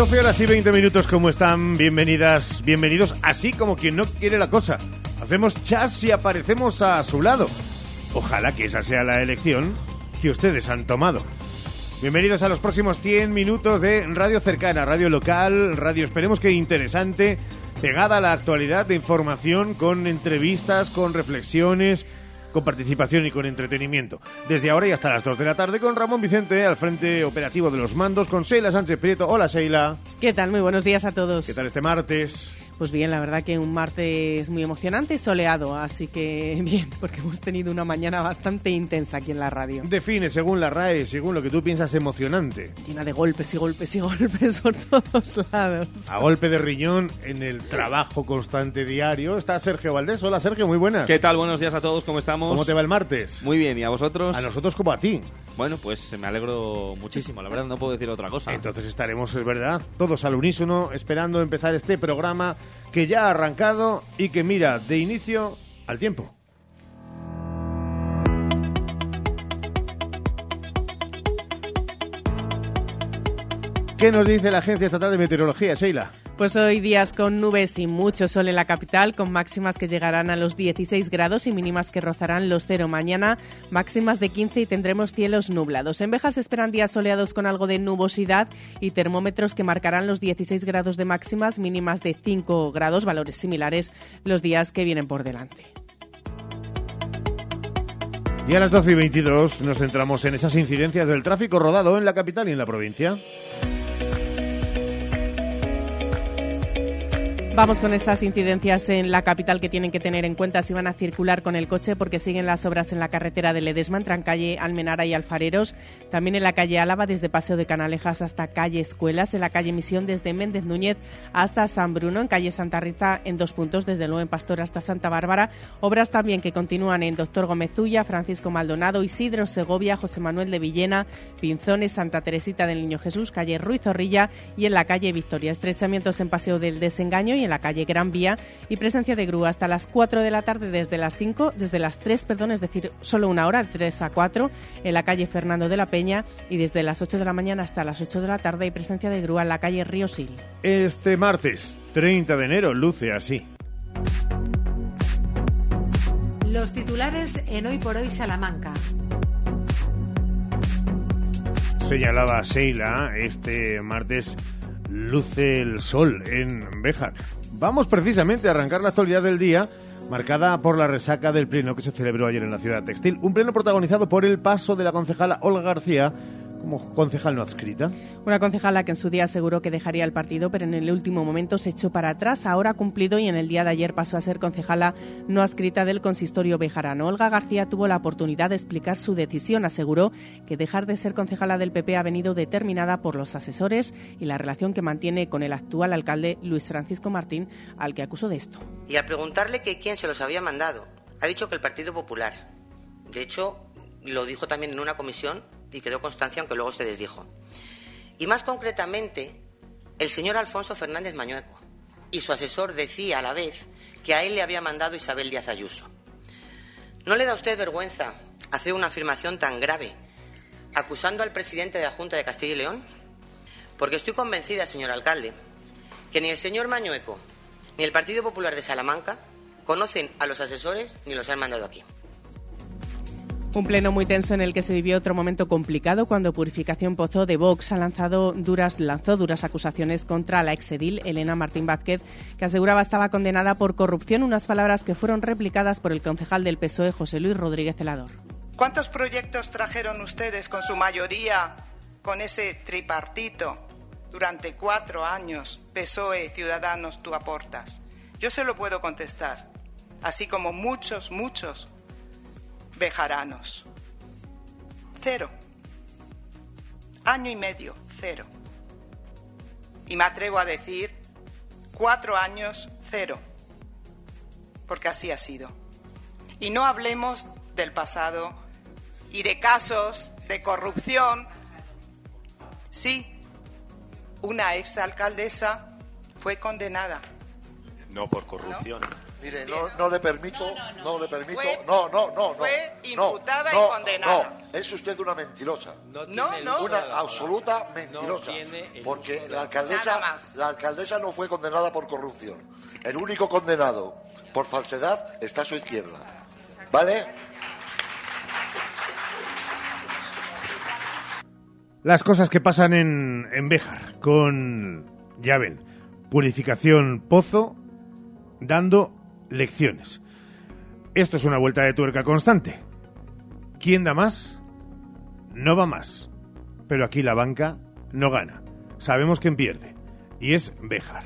12 horas y 20 minutos, ¿cómo están? Bienvenidas, bienvenidos, así como quien no quiere la cosa. Hacemos chas y aparecemos a su lado. Ojalá que esa sea la elección que ustedes han tomado. Bienvenidos a los próximos 100 minutos de Radio Cercana, Radio Local, Radio esperemos que interesante, pegada a la actualidad de información con entrevistas, con reflexiones, con participación y con entretenimiento. Desde ahora y hasta las 2 de la tarde con Ramón Vicente al frente operativo de los mandos, con Sheila Sánchez Prieto. Hola Sheila. ¿Qué tal? Muy buenos días a todos. ¿Qué tal este martes? Pues bien, la verdad que un martes muy emocionante y soleado, así que bien, porque hemos tenido una mañana bastante intensa aquí en la radio. Define, según la RAE, según lo que tú piensas emocionante. Llena de golpes y golpes y golpes por todos lados. A golpe de riñón en el trabajo constante diario está Sergio Valdés. Hola Sergio, muy buenas. ¿Qué tal? Buenos días a todos, ¿cómo estamos? ¿Cómo te va el martes? Muy bien, ¿y a vosotros? A nosotros como a ti. Bueno, pues me alegro muchísimo, la verdad no puedo decir otra cosa. Entonces estaremos, es verdad, todos al unísono esperando empezar este programa que ya ha arrancado y que mira de inicio al tiempo. ¿Qué nos dice la Agencia Estatal de Meteorología, Sheila? Pues hoy días con nubes y mucho sol en la capital, con máximas que llegarán a los 16 grados y mínimas que rozarán los cero mañana, máximas de 15 y tendremos cielos nublados. En Bejas se esperan días soleados con algo de nubosidad y termómetros que marcarán los 16 grados de máximas, mínimas de 5 grados, valores similares los días que vienen por delante. Y a las 12 y 22 nos centramos en esas incidencias del tráfico rodado en la capital y en la provincia. Vamos con esas incidencias en la capital que tienen que tener en cuenta si van a circular con el coche porque siguen las obras en la carretera de Ledesma entre calle Almenara y Alfareros, también en la calle Álava desde Paseo de Canalejas hasta calle Escuelas, en la calle Misión desde Méndez Núñez hasta San Bruno, en calle Santa Rita en dos puntos desde en Pastor hasta Santa Bárbara, obras también que continúan en Doctor Gómez Zulla, Francisco Maldonado, Isidro Segovia, José Manuel de Villena, Pinzones, Santa Teresita del Niño Jesús, calle Ruiz Zorrilla y en la calle Victoria, estrechamientos en Paseo del Desengaño y en la calle Gran Vía y presencia de grúa hasta las 4 de la tarde desde las 5, desde las 3, perdón, es decir, solo una hora, de 3 a 4, en la calle Fernando de la Peña y desde las 8 de la mañana hasta las 8 de la tarde hay presencia de grúa en la calle Río Sil. Este martes, 30 de enero, luce así. Los titulares en Hoy por Hoy Salamanca. Señalaba Sheila, este martes luce el sol en Béjar. Vamos precisamente a arrancar la actualidad del día marcada por la resaca del pleno que se celebró ayer en la ciudad textil. Un pleno protagonizado por el paso de la concejala Olga García como concejal no adscrita. Una concejala que en su día aseguró que dejaría el partido, pero en el último momento se echó para atrás. Ahora ha cumplido y en el día de ayer pasó a ser concejala no adscrita del consistorio bejarano. Olga García tuvo la oportunidad de explicar su decisión. Aseguró que dejar de ser concejala del PP ha venido determinada por los asesores y la relación que mantiene con el actual alcalde Luis Francisco Martín, al que acusó de esto. Y al preguntarle que quién se los había mandado, ha dicho que el Partido Popular. De hecho, lo dijo también en una comisión y quedó constancia, aunque luego se desdijo. Y más concretamente, el señor Alfonso Fernández Mañueco y su asesor decía a la vez que a él le había mandado Isabel Díaz Ayuso. ¿No le da a usted vergüenza hacer una afirmación tan grave acusando al presidente de la Junta de Castilla y León? Porque estoy convencida, señor alcalde, que ni el señor Mañueco ni el Partido Popular de Salamanca conocen a los asesores ni los han mandado aquí. Un pleno muy tenso en el que se vivió otro momento complicado cuando Purificación Pozo de Vox ha lanzado duras, lanzó duras acusaciones contra la exedil Elena Martín Vázquez, que aseguraba estaba condenada por corrupción, unas palabras que fueron replicadas por el concejal del PSOE, José Luis Rodríguez Celador. ¿Cuántos proyectos trajeron ustedes con su mayoría, con ese tripartito, durante cuatro años, PSOE, Ciudadanos, tú aportas? Yo se lo puedo contestar, así como muchos, muchos bejaranos. Cero. Año y medio, cero. Y me atrevo a decir, cuatro años, cero. Porque así ha sido. Y no hablemos del pasado y de casos de corrupción. Sí, una exalcaldesa fue condenada. No por corrupción. Mire, no, no le permito, no, le permito, no, no, no, no. Fue no, imputada no, y condenada. No, Es usted una mentirosa. No, no. Una absoluta mentirosa. porque la alcaldesa, la alcaldesa no fue condenada por corrupción. El único condenado por falsedad está a su izquierda. ¿Vale? Las cosas que pasan en, en Béjar con, ya ven, purificación pozo, dando lecciones. Esto es una vuelta de tuerca constante. ¿Quién da más? No va más. Pero aquí la banca no gana. Sabemos quién pierde. Y es Béjar.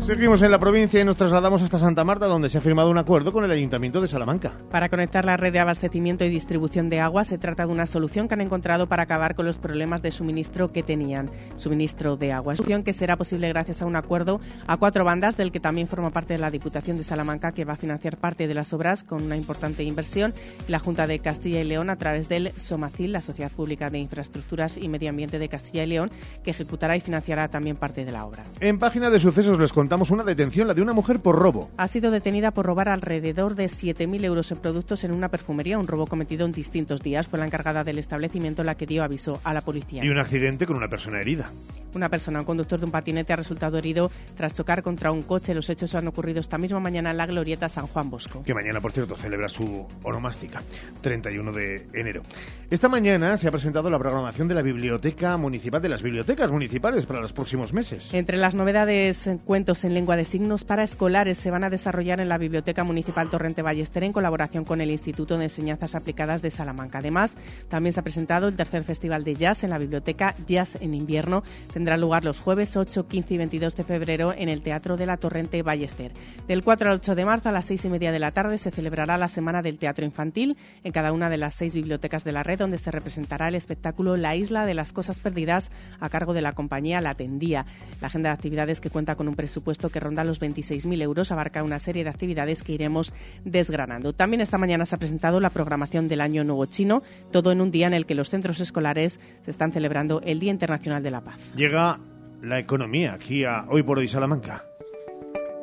Seguimos en la provincia y nos trasladamos hasta Santa Marta, donde se ha firmado un acuerdo con el Ayuntamiento de Salamanca. Para conectar la red de abastecimiento y distribución de agua, se trata de una solución que han encontrado para acabar con los problemas de suministro que tenían. Suministro de agua. Solución que será posible gracias a un acuerdo a cuatro bandas, del que también forma parte de la Diputación de Salamanca, que va a financiar parte de las obras con una importante inversión, y la Junta de Castilla y León a través del SOMACIL, la Sociedad Pública de Infraestructuras y Medio Ambiente de Castilla y León, que ejecutará y financiará también parte de la obra. En página de sucesos les contamos una detención, la de una mujer por robo. Ha sido detenida por robar alrededor de 7.000 euros en productos en una perfumería, un robo cometido en distintos días. Fue la encargada del establecimiento la que dio aviso a la policía. Y un accidente con una persona herida. Una persona, un conductor de un patinete, ha resultado herido tras chocar contra un coche. Los hechos han ocurrido esta misma mañana en la glorieta San Juan Bosco. Que mañana, por cierto, celebra su onomástica, 31 de enero. Esta mañana se ha presentado la programación de la Biblioteca Municipal, de las bibliotecas municipales para los próximos meses. Entre las novedades, cuentos en lengua de signos para escolares se van a desarrollar en la Biblioteca Municipal Torrente Ballester en colaboración con el Instituto de Enseñanzas Aplicadas de Salamanca. Además, también se ha presentado el tercer Festival de Jazz en la Biblioteca Jazz en Invierno. Tendrá lugar los jueves 8, 15 y 22 de febrero en el Teatro de la Torrente Ballester. Del 4 al 8 de marzo a las 6 y media de la tarde se celebrará la Semana del Teatro Infantil en cada una de las seis bibliotecas de la red, donde se representará el espectáculo La Isla de las Cosas Perdidas a cargo de la compañía La Tendía. La agenda de actividades que cuenta con un presupuesto que ronda los 26.000 euros abarca una serie de actividades que iremos desgranando. También esta mañana se ha presentado la programación del Año Nuevo Chino, todo en un día en el que los centros escolares se están celebrando el Día Internacional de la Paz. Llega la economía aquí a Hoy por Hoy Salamanca.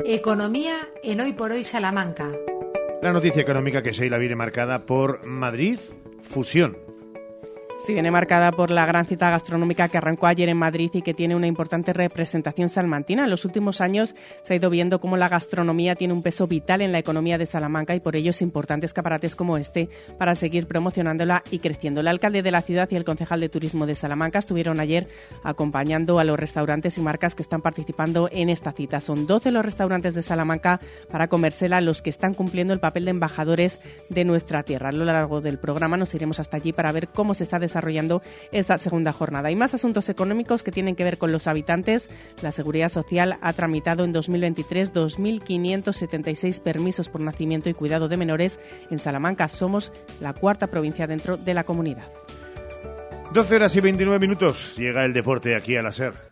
Economía en Hoy por Hoy Salamanca. La noticia económica que se la viene marcada por Madrid Fusión. Sí, viene marcada por la gran cita gastronómica que arrancó ayer en Madrid y que tiene una importante representación salmantina. En los últimos años se ha ido viendo cómo la gastronomía tiene un peso vital en la economía de Salamanca y por ello es importante escaparates como este para seguir promocionándola y creciendo. El alcalde de la ciudad y el concejal de turismo de Salamanca estuvieron ayer acompañando a los restaurantes y marcas que están participando en esta cita. Son 12 los restaurantes de Salamanca para comérsela los que están cumpliendo el papel de embajadores de nuestra tierra. A lo largo del programa nos iremos hasta allí para ver cómo se está desarrollando esta segunda jornada. Hay más asuntos económicos que tienen que ver con los habitantes. La Seguridad Social ha tramitado en 2023 2.576 permisos por nacimiento y cuidado de menores. En Salamanca somos la cuarta provincia dentro de la comunidad. 12 horas y 29 minutos. Llega el deporte aquí a la SER.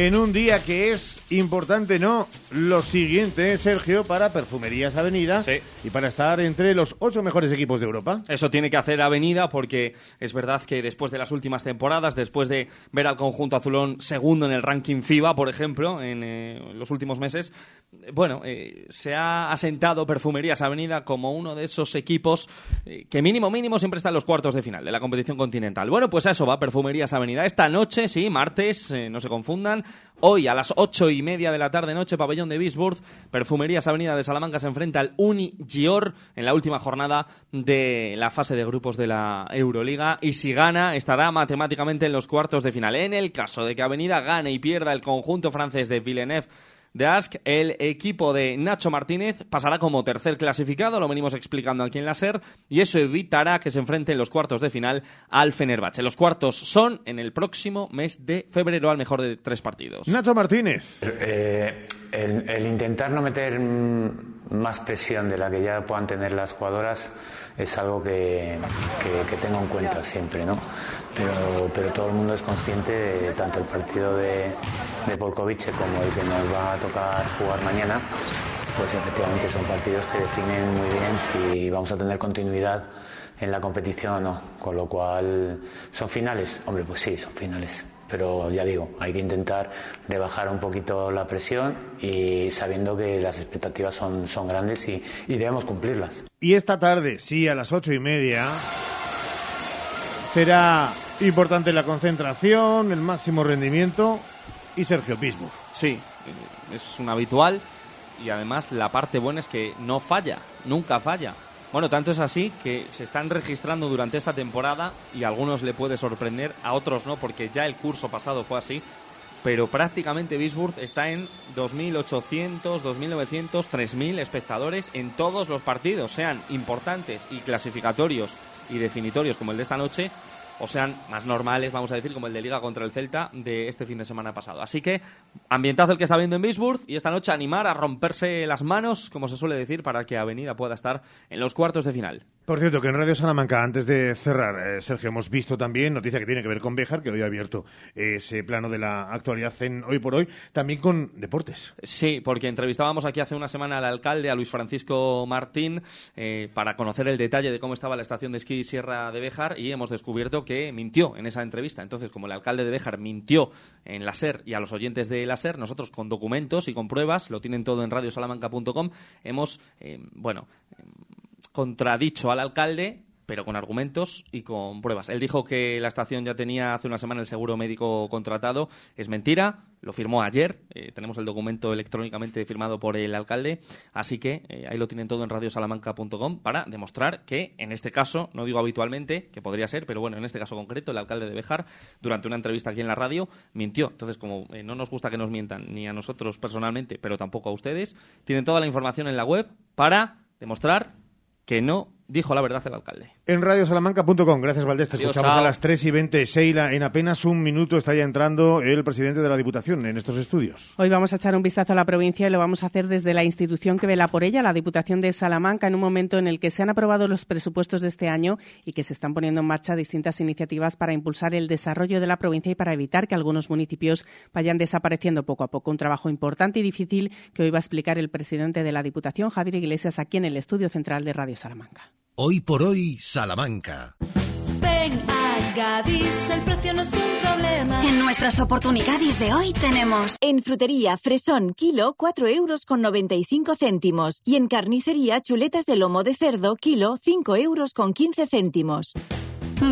En un día que es importante, ¿no? Lo siguiente, Sergio, para Perfumerías Avenida Sí. y para estar entre los ocho mejores equipos de Europa. Eso tiene que hacer Avenida porque es verdad que después de las últimas temporadas, después de ver al conjunto azulón segundo en el ranking FIBA, por ejemplo, en eh, los últimos meses, bueno, eh, se ha asentado Perfumerías Avenida como uno de esos equipos eh, que mínimo mínimo siempre está en los cuartos de final de la competición continental. Bueno, pues a eso va Perfumerías Avenida. Esta noche, sí, martes, no se confundan, hoy a las ocho y media de la tarde noche, pabellón de Bisburg, Perfumerías Avenida de Salamanca se enfrenta al Uni Gior en la última jornada de la fase de grupos de la Euroliga y si gana estará matemáticamente en los cuartos de final. En el caso de que Avenida gane y pierda el conjunto francés de Villeneuve de Ask, el equipo de Nacho Martínez pasará como tercer clasificado, lo venimos explicando aquí en la SER, y eso evitará que se enfrente en los cuartos de final al Fenerbahce. Los cuartos son en el próximo mes de febrero, al mejor de tres partidos. Nacho Martínez. Eh, el, el intentar no meter más presión de la que ya puedan tener las jugadoras es algo que, que- tengo en cuenta siempre, ¿no? Pero, pero todo el mundo es consciente de tanto el partido de, de Polkovice como el que nos va a tocar jugar mañana, pues efectivamente son partidos que definen muy bien si vamos a tener continuidad en la competición o no. Con lo cual, ¿son finales? Hombre, pues sí, son finales. Pero ya digo, hay que intentar rebajar un poquito la presión y sabiendo que las expectativas son, son grandes y, y debemos cumplirlas. Y esta tarde, sí, a las ocho y media, será importante la concentración, el máximo rendimiento y Sergio Pismo. Sí, es un habitual y además la parte buena es que no falla, nunca falla. Bueno, tanto es así que se están registrando durante esta temporada y a algunos le puede sorprender, a otros no, porque ya el curso pasado fue así. Pero prácticamente Bisburg está en 2.800, 2.900, 3.000 espectadores en todos los partidos, sean importantes y clasificatorios y definitorios como el de esta noche, o sean más normales, vamos a decir, como el de Liga contra el Celta de este fin de semana pasado. Así que ambientazo el que está viendo en Bisburg y esta noche animar a romperse las manos, como se suele decir, para que Avenida pueda estar en los cuartos de final. Por cierto, que en Radio Salamanca, antes de cerrar, eh, Sergio, hemos visto también noticia que tiene que ver con Béjar, que hoy ha abierto ese plano de la actualidad en Hoy por Hoy, también con deportes. Sí, porque entrevistábamos aquí hace una semana al alcalde, a Luis Francisco Martín, eh, para conocer el detalle de cómo estaba la estación de esquí Sierra de Béjar y hemos descubierto que mintió en esa entrevista. Entonces, como el alcalde de Béjar mintió en la SER y a los oyentes de la SER, nosotros con documentos y con pruebas, lo tienen todo en radiosalamanca.com, hemos, eh, bueno, contradicho al alcalde pero con argumentos y con pruebas. Él dijo que la estación ya tenía hace una semana el seguro médico contratado. Es mentira, lo firmó ayer. Eh, tenemos el documento electrónicamente firmado por el alcalde. Así que eh, ahí lo tienen todo en radiosalamanca.com para demostrar que, en este caso, no digo habitualmente, que podría ser, pero bueno, en este caso concreto, el alcalde de Bejar, durante una entrevista aquí en la radio, mintió. Entonces, como eh, no nos gusta que nos mientan ni a nosotros personalmente, pero tampoco a ustedes, tienen toda la información en la web para demostrar que no dijo la verdad el alcalde. En radiosalamanca.com, gracias Valdés, te escuchamos a las 3 y 20. Sheila, en apenas un minuto está ya entrando el presidente de la Diputación en estos estudios. Hoy vamos a echar un vistazo a la provincia y lo vamos a hacer desde la institución que vela por ella, la Diputación de Salamanca, en un momento en el que se han aprobado los presupuestos de este año y que se están poniendo en marcha distintas iniciativas para impulsar el desarrollo de la provincia y para evitar que algunos municipios vayan desapareciendo poco a poco. Un trabajo importante y difícil que hoy va a explicar el presidente de la Diputación, Javier Iglesias, aquí en el estudio central de Radio Salamanca. Hoy por hoy, Salamanca. Ven a Gadis, el precio no es un problema. En nuestras oportunidades de hoy tenemos. En frutería, fresón, kilo, 4 euros con 95 céntimos. Y en carnicería, chuletas de lomo de cerdo, kilo, 5 euros con 15 céntimos.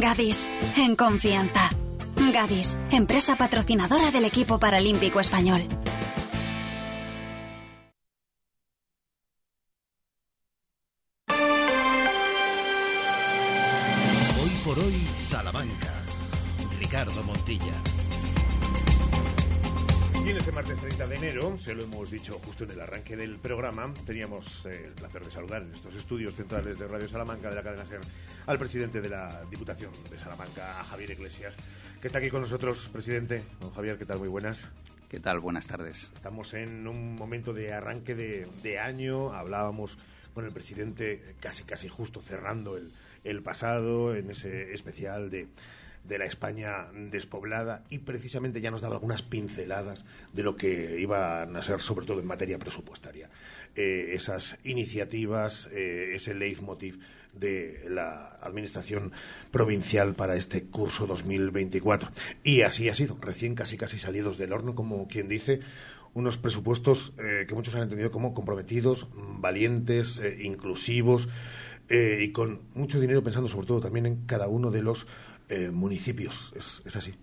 Gadis, en confianza. Gadis, empresa patrocinadora del equipo paralímpico español. Ricardo Montilla. Y en este martes 30 de enero, se lo hemos dicho justo en el arranque del programa, teníamos eh, el placer de saludar en estos estudios centrales de Radio Salamanca de la cadena SER al presidente de la Diputación de Salamanca, Javier Iglesias, que está aquí con nosotros. Presidente, don Javier, ¿qué tal? Muy buenas. ¿Qué tal? Buenas tardes. Estamos en un momento de arranque de, de año, hablábamos con el presidente casi casi justo cerrando el, el pasado en ese especial de de la España despoblada y precisamente ya nos daba algunas pinceladas de lo que iban a ser, sobre todo en materia presupuestaria, eh, esas iniciativas, eh, ese leitmotiv de la Administración Provincial para este curso 2024. Y así ha sido, recién casi casi salidos del horno, como quien dice, unos presupuestos eh, que muchos han entendido como comprometidos, valientes, inclusivos y con mucho dinero pensando sobre todo también en cada uno de los eh, municipios. ¿Es, así?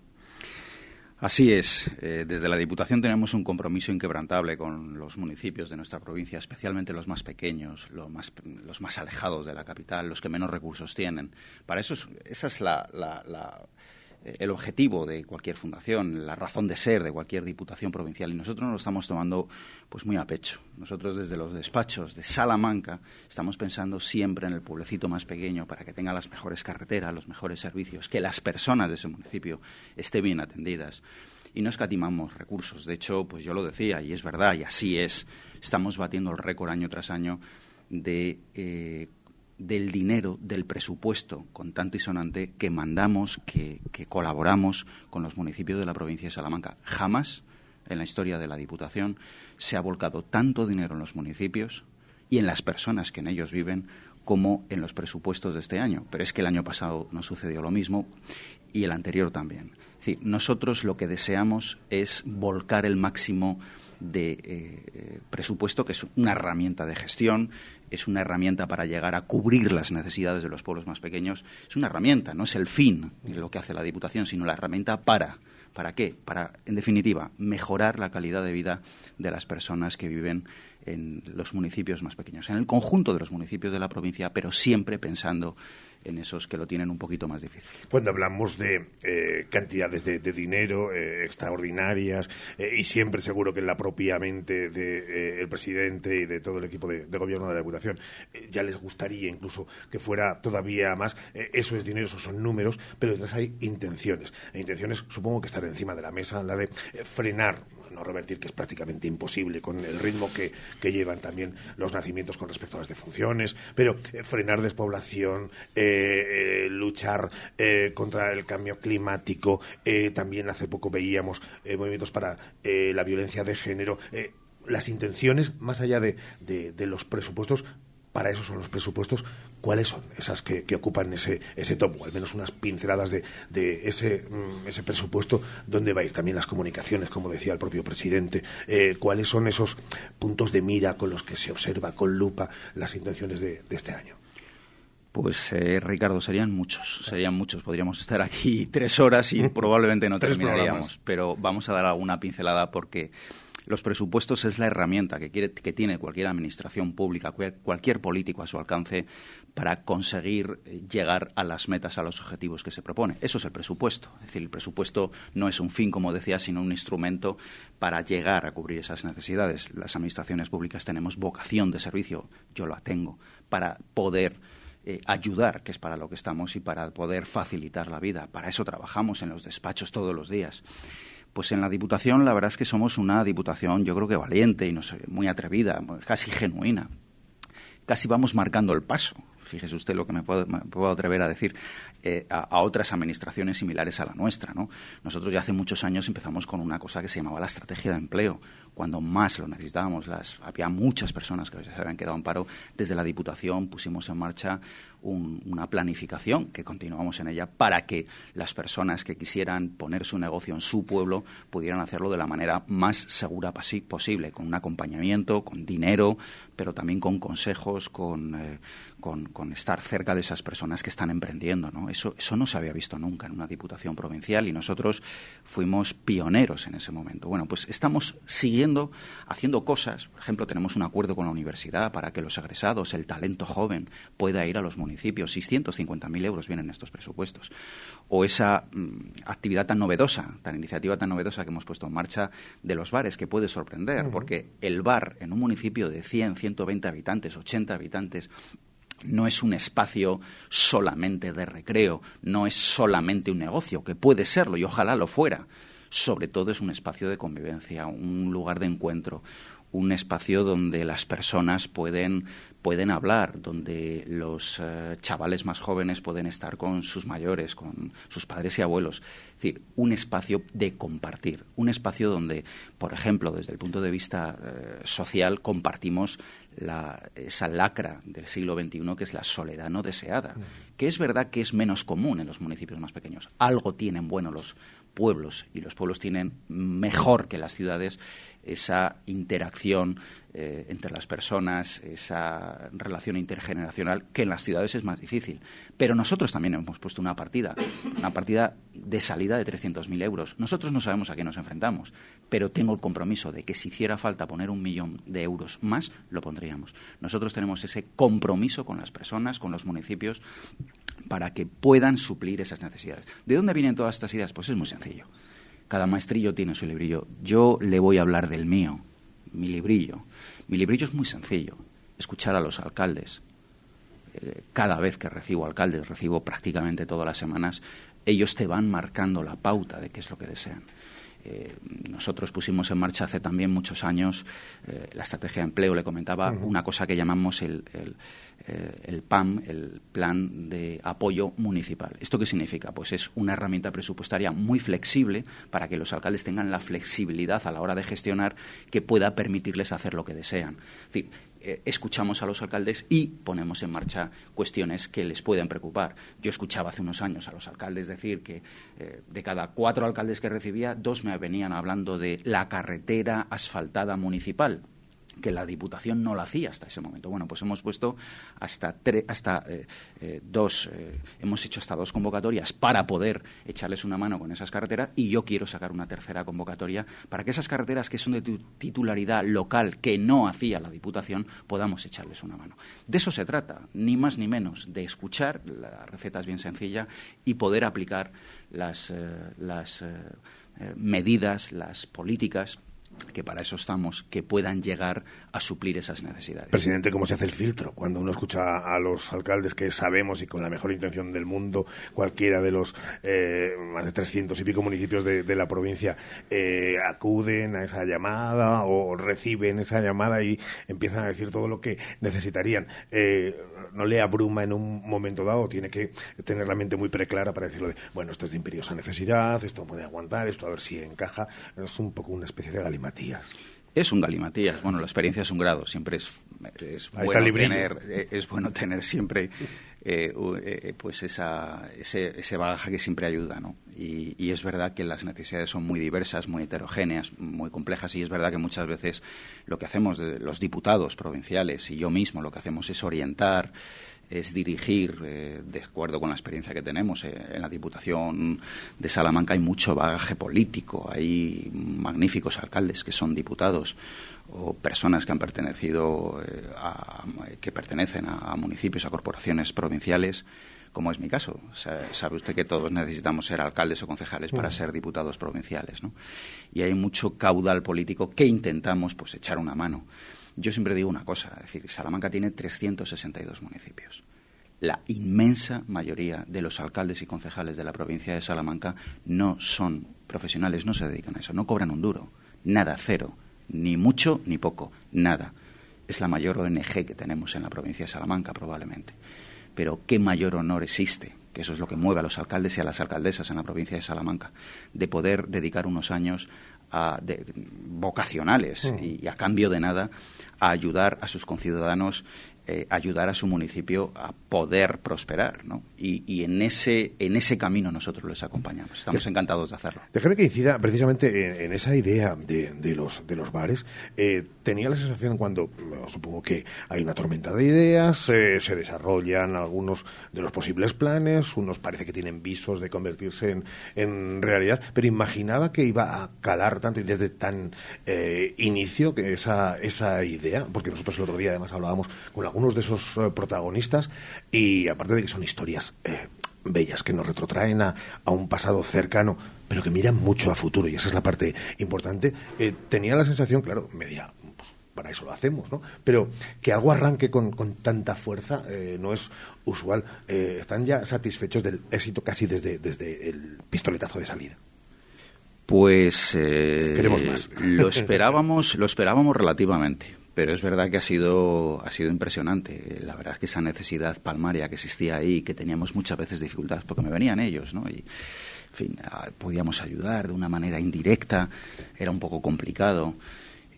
Así es. Eh, desde la Diputación tenemos un compromiso inquebrantable con los municipios de nuestra provincia, especialmente los más pequeños, los más, los más alejados de la capital, los que menos recursos tienen. Para eso, esa es la, el objetivo de cualquier fundación, la razón de ser de cualquier diputación provincial. Y nosotros nos lo estamos tomando pues muy a pecho. Nosotros desde los despachos de Salamanca estamos pensando siempre en el pueblecito más pequeño para que tenga las mejores carreteras, los mejores servicios, que las personas de ese municipio estén bien atendidas. Y no escatimamos recursos. De hecho, pues yo lo decía, y es verdad, y así es, estamos batiendo el récord año tras año de eh, del dinero, del presupuesto con tanto y sonante que mandamos, que, colaboramos con los municipios de la provincia de Salamanca. Jamás en la historia de la Diputación se ha volcado tanto dinero en los municipios y en las personas que en ellos viven como en los presupuestos de este año. Pero es que el año pasado no sucedió lo mismo y el anterior también. nosotros lo que deseamos es volcar el máximo de eh, presupuesto, que es una herramienta de gestión, es una herramienta para llegar a cubrir las necesidades de los pueblos más pequeños. Es una herramienta, no es el fin lo que hace la Diputación, sino la herramienta para. ¿Para qué? Para, en definitiva, mejorar la calidad de vida de las personas que viven en los municipios más pequeños, en el conjunto de los municipios de la provincia, pero siempre pensando en esos que lo tienen un poquito más difícil. Cuando hablamos de eh, cantidades de, dinero eh, extraordinarias eh, y siempre seguro que en la propia mente del presidente y de todo el equipo de, gobierno de la Diputación ya les gustaría incluso que fuera todavía más, eso es dinero, esos son números, pero detrás hay intenciones. E intenciones supongo que están encima de la mesa, la de frenar no revertir, que es prácticamente imposible con el ritmo que, llevan también los nacimientos con respecto a las defunciones, pero eh, frenar despoblación, eh, eh, luchar contra el cambio climático, también hace poco veíamos movimientos para la violencia de género las intenciones, más allá de, los presupuestos, para eso son los presupuestos. ¿Cuáles son esas que, ocupan ese, ese tomo? Al menos unas pinceladas de, de ese, mm, ese presupuesto, ¿dónde va a ir? También las comunicaciones, como decía el propio presidente. Eh, ¿Cuáles son esos puntos de mira con los que se observa con lupa las intenciones de, este año? Pues eh, Ricardo, serían muchos, serían muchos. Podríamos estar aquí tres horas y probablemente no terminaríamos, pero vamos a dar alguna pincelada porque los presupuestos es la herramienta que, quiere, que tiene cualquier administración pública, cualquier político a su alcance para conseguir eh, llegar a las metas, a los objetivos que se propone. Eso es el presupuesto. Es decir, el presupuesto no es un fin, como decía, sino un instrumento para llegar a cubrir esas necesidades. Las administraciones públicas tenemos vocación de servicio, yo la tengo, para poder eh, ayudar, que es para lo que estamos, y para poder facilitar la vida. Para eso trabajamos en los despachos todos los días. Pues en la Diputación la verdad es que somos una Diputación yo creo que valiente y no muy atrevida, casi genuina. Casi vamos marcando el paso. Fíjese usted lo que me puedo, atrever a decir eh, a, otras administraciones similares a la nuestra. ¿no? Nosotros ya hace muchos años empezamos con una cosa que se llamaba la estrategia de empleo, cuando más lo necesitábamos. Había muchas personas que se habían quedado en paro. Desde la Diputación pusimos en marcha una planificación, que continuamos en ella, para que las personas que quisieran poner su negocio en su pueblo pudieran hacerlo de la manera más segura posible, con un acompañamiento, con dinero, pero también con consejos, con, eh, con, estar cerca de esas personas que están emprendiendo. ¿no? Eso, eso no se había visto nunca en una diputación provincial y nosotros fuimos pioneros en ese momento. Bueno, pues estamos siguiendo haciendo cosas. Por ejemplo, tenemos un acuerdo con la universidad para que los egresados, el talento joven, pueda ir a los municipios. 650.000 euros vienen en estos presupuestos. O esa mm, actividad tan novedosa, tan iniciativa tan novedosa que hemos puesto en marcha de los bares, que puede sorprender, porque el bar en un municipio de 100, 120 habitantes, 80 habitantes, no es un espacio solamente de recreo, no es solamente un negocio, que puede serlo y ojalá lo fuera. Sobre todo es un espacio de convivencia, un lugar de encuentro, un espacio donde las personas pueden pueden hablar, donde los eh, chavales más jóvenes pueden estar con sus mayores, con sus padres y abuelos. Es decir, un espacio de compartir, un espacio donde, por ejemplo, desde el punto de vista eh, social, compartimos esa lacra del siglo XXI que es la soledad no deseada, que es verdad que es menos común en los municipios más pequeños. Algo tienen bueno los pueblos y los pueblos tienen mejor que las ciudades esa interacción eh, entre las personas, esa relación intergeneracional, que en las ciudades es más difícil. Pero nosotros también hemos puesto una partida, una partida de salida de 300.000 euros. Nosotros no sabemos a qué nos enfrentamos, pero tengo el compromiso de que si hiciera falta poner un millón de euros más, lo pondríamos. Nosotros tenemos ese compromiso con las personas, con los municipios, para que puedan suplir esas necesidades. ¿De dónde vienen todas estas ideas? Pues es muy sencillo. Cada maestrillo tiene su librillo. Yo le voy a hablar del mío, mi librillo. Mi librillo es muy sencillo. Escuchar a los alcaldes. Eh, cada vez que recibo alcaldes, recibo prácticamente todas las semanas, ellos te van marcando la pauta de qué es lo que desean. Eh, nosotros pusimos en marcha hace también muchos años eh, la estrategia de empleo, le comentaba, una cosa que llamamos el, eh, el PAM, el Plan de Apoyo Municipal. ¿Esto qué significa? Pues es una herramienta presupuestaria muy flexible para que los alcaldes tengan la flexibilidad a la hora de gestionar que pueda permitirles hacer lo que desean. Es decir, eh, escuchamos a los alcaldes y ponemos en marcha cuestiones que les pueden preocupar. Yo escuchaba hace unos años a los alcaldes decir que eh, de cada cuatro alcaldes que recibía, dos me venían hablando de la carretera asfaltada municipal que la Diputación no la hacía hasta ese momento. Bueno, pues hemos puesto hasta, hasta eh, eh, dos, eh, hemos hecho hasta dos convocatorias para poder echarles una mano con esas carreteras y yo quiero sacar una tercera convocatoria para que esas carreteras que son de titularidad local que no hacía la Diputación podamos echarles una mano. De eso se trata, ni más ni menos, de escuchar, la receta es bien sencilla, y poder aplicar las, las medidas, las políticas que para eso estamos, que puedan llegar a suplir esas necesidades. Presidente, ¿cómo se hace el filtro? Cuando uno escucha a los alcaldes que sabemos y con la mejor intención del mundo, cualquiera de los eh, más de 300 y pico municipios de, la provincia eh, acuden a esa llamada o reciben esa llamada y empiezan a decir todo lo que necesitarían. Eh, no le abruma en un momento dado, tiene que tener la mente muy preclara para decirlo de, bueno, esto es de imperiosa necesidad, esto puede aguantar, esto a ver si encaja. Es un poco una especie de galimatías. Es un galimatías. Bueno, la experiencia es un grado. Siempre es, es, bueno, tener, eh, es bueno tener siempre eh, eh, pues esa, ese, ese, bagaje que siempre ayuda. ¿no? Y, y, es verdad que las necesidades son muy diversas, muy heterogéneas, muy complejas. Y es verdad que muchas veces lo que hacemos de los diputados provinciales y yo mismo lo que hacemos es orientar es dirigir, eh, de acuerdo con la experiencia que tenemos. Eh, en la Diputación de Salamanca hay mucho bagaje político, hay magníficos alcaldes que son diputados o personas que han pertenecido, eh, a, que pertenecen a, municipios, a corporaciones provinciales, como es mi caso. sabe usted que todos necesitamos ser alcaldes o concejales para ser diputados provinciales, ¿no? Y hay mucho caudal político que intentamos, pues, echar una mano. Yo siempre digo una cosa, es decir, Salamanca tiene 362 municipios. La inmensa mayoría de los alcaldes y concejales de la provincia de Salamanca no son profesionales, no se dedican a eso, no cobran un duro, nada, cero, ni mucho ni poco, nada. Es la mayor ONG que tenemos en la provincia de Salamanca, probablemente. Pero ¿qué mayor honor existe? que eso es lo que mueve a los alcaldes y a las alcaldesas en la provincia de Salamanca, de poder dedicar unos años de, vocacionales mm. y, a cambio de nada a ayudar a sus conciudadanos eh, ayudar a su municipio a poder prosperar, ¿no? Y, en ese en ese camino nosotros les acompañamos. Estamos encantados de hacerlo. Déjame que incida precisamente en, esa idea de, los de los bares. Eh, tenía la sensación cuando supongo que hay una tormenta de ideas, eh, se desarrollan algunos de los posibles planes, unos parece que tienen visos de convertirse en, en realidad, pero imaginaba que iba a calar tanto y desde tan inicio que esa esa idea, porque nosotros el otro día además hablábamos con la algunos de esos eh, protagonistas y aparte de que son historias eh, bellas que nos retrotraen a, un pasado cercano, pero que miran mucho a futuro y esa es la parte importante, eh, tenía la sensación, claro, me dirá, pues, para eso lo hacemos, ¿no? Pero que algo arranque con, tanta fuerza no es usual. ¿Están ya satisfechos del éxito casi desde, desde el pistoletazo de salida? Pues Queremos más. lo esperábamos, lo esperábamos relativamente pero es verdad que ha sido, ha sido impresionante. La verdad es que esa necesidad palmaria que existía ahí, que teníamos muchas veces dificultades, porque me venían ellos, ¿no? Y, en fin, podíamos ayudar de una manera indirecta, era un poco complicado.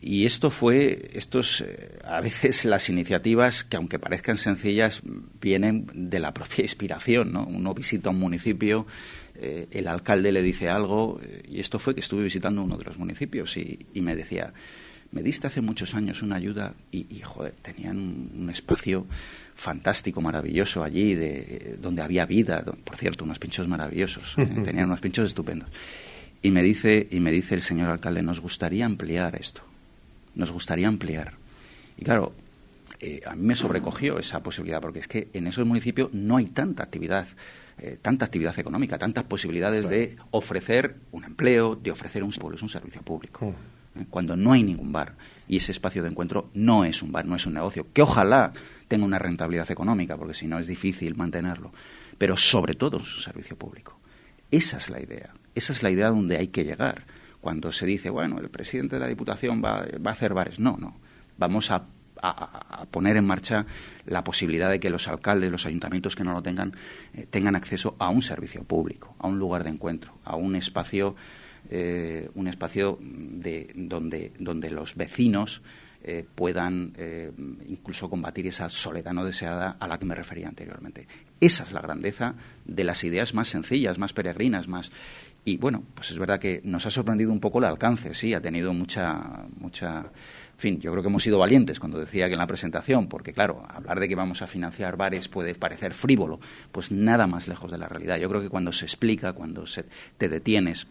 Y esto fue, estos, eh, a veces las iniciativas, que aunque parezcan sencillas, vienen de la propia inspiración, ¿no? Uno visita un municipio, eh, el alcalde le dice algo, eh, y esto fue que estuve visitando uno de los municipios y, y me decía, me diste hace muchos años una ayuda y, joder, tenían un, espacio fantástico, maravilloso allí, de, donde había vida, por cierto, unos pinchos maravillosos, eh, tenían unos pinchos estupendos. Y me dice, y me dice el señor alcalde, nos gustaría ampliar esto, nos gustaría ampliar. Y claro, eh, a mí me sobrecogió esa posibilidad, porque es que en esos municipios no hay tanta actividad, eh, tanta actividad económica, tantas posibilidades de ofrecer un empleo, de ofrecer un, un servicio público. Mm cuando no hay ningún bar y ese espacio de encuentro no es un bar, no es un negocio, que ojalá tenga una rentabilidad económica, porque si no es difícil mantenerlo, pero sobre todo es un servicio público. Esa es la idea, esa es la idea donde hay que llegar. Cuando se dice, bueno, el presidente de la Diputación va, a hacer bares, no, no, vamos a, poner en marcha la posibilidad de que los alcaldes, los ayuntamientos que no lo tengan, eh, tengan acceso a un servicio público, a un lugar de encuentro, a un espacio eh, un espacio de, donde, los vecinos eh, puedan eh, incluso combatir esa soledad no deseada a la que me refería anteriormente. Esa es la grandeza de las ideas más sencillas, más peregrinas, más y bueno, pues es verdad que nos ha sorprendido un poco el alcance, sí, ha tenido mucha mucha en fin, yo creo que hemos sido valientes cuando decía que en la presentación, porque claro, hablar de que vamos a financiar bares puede parecer frívolo, pues nada más lejos de la realidad. Yo creo que cuando se explica, cuando se, te detienes,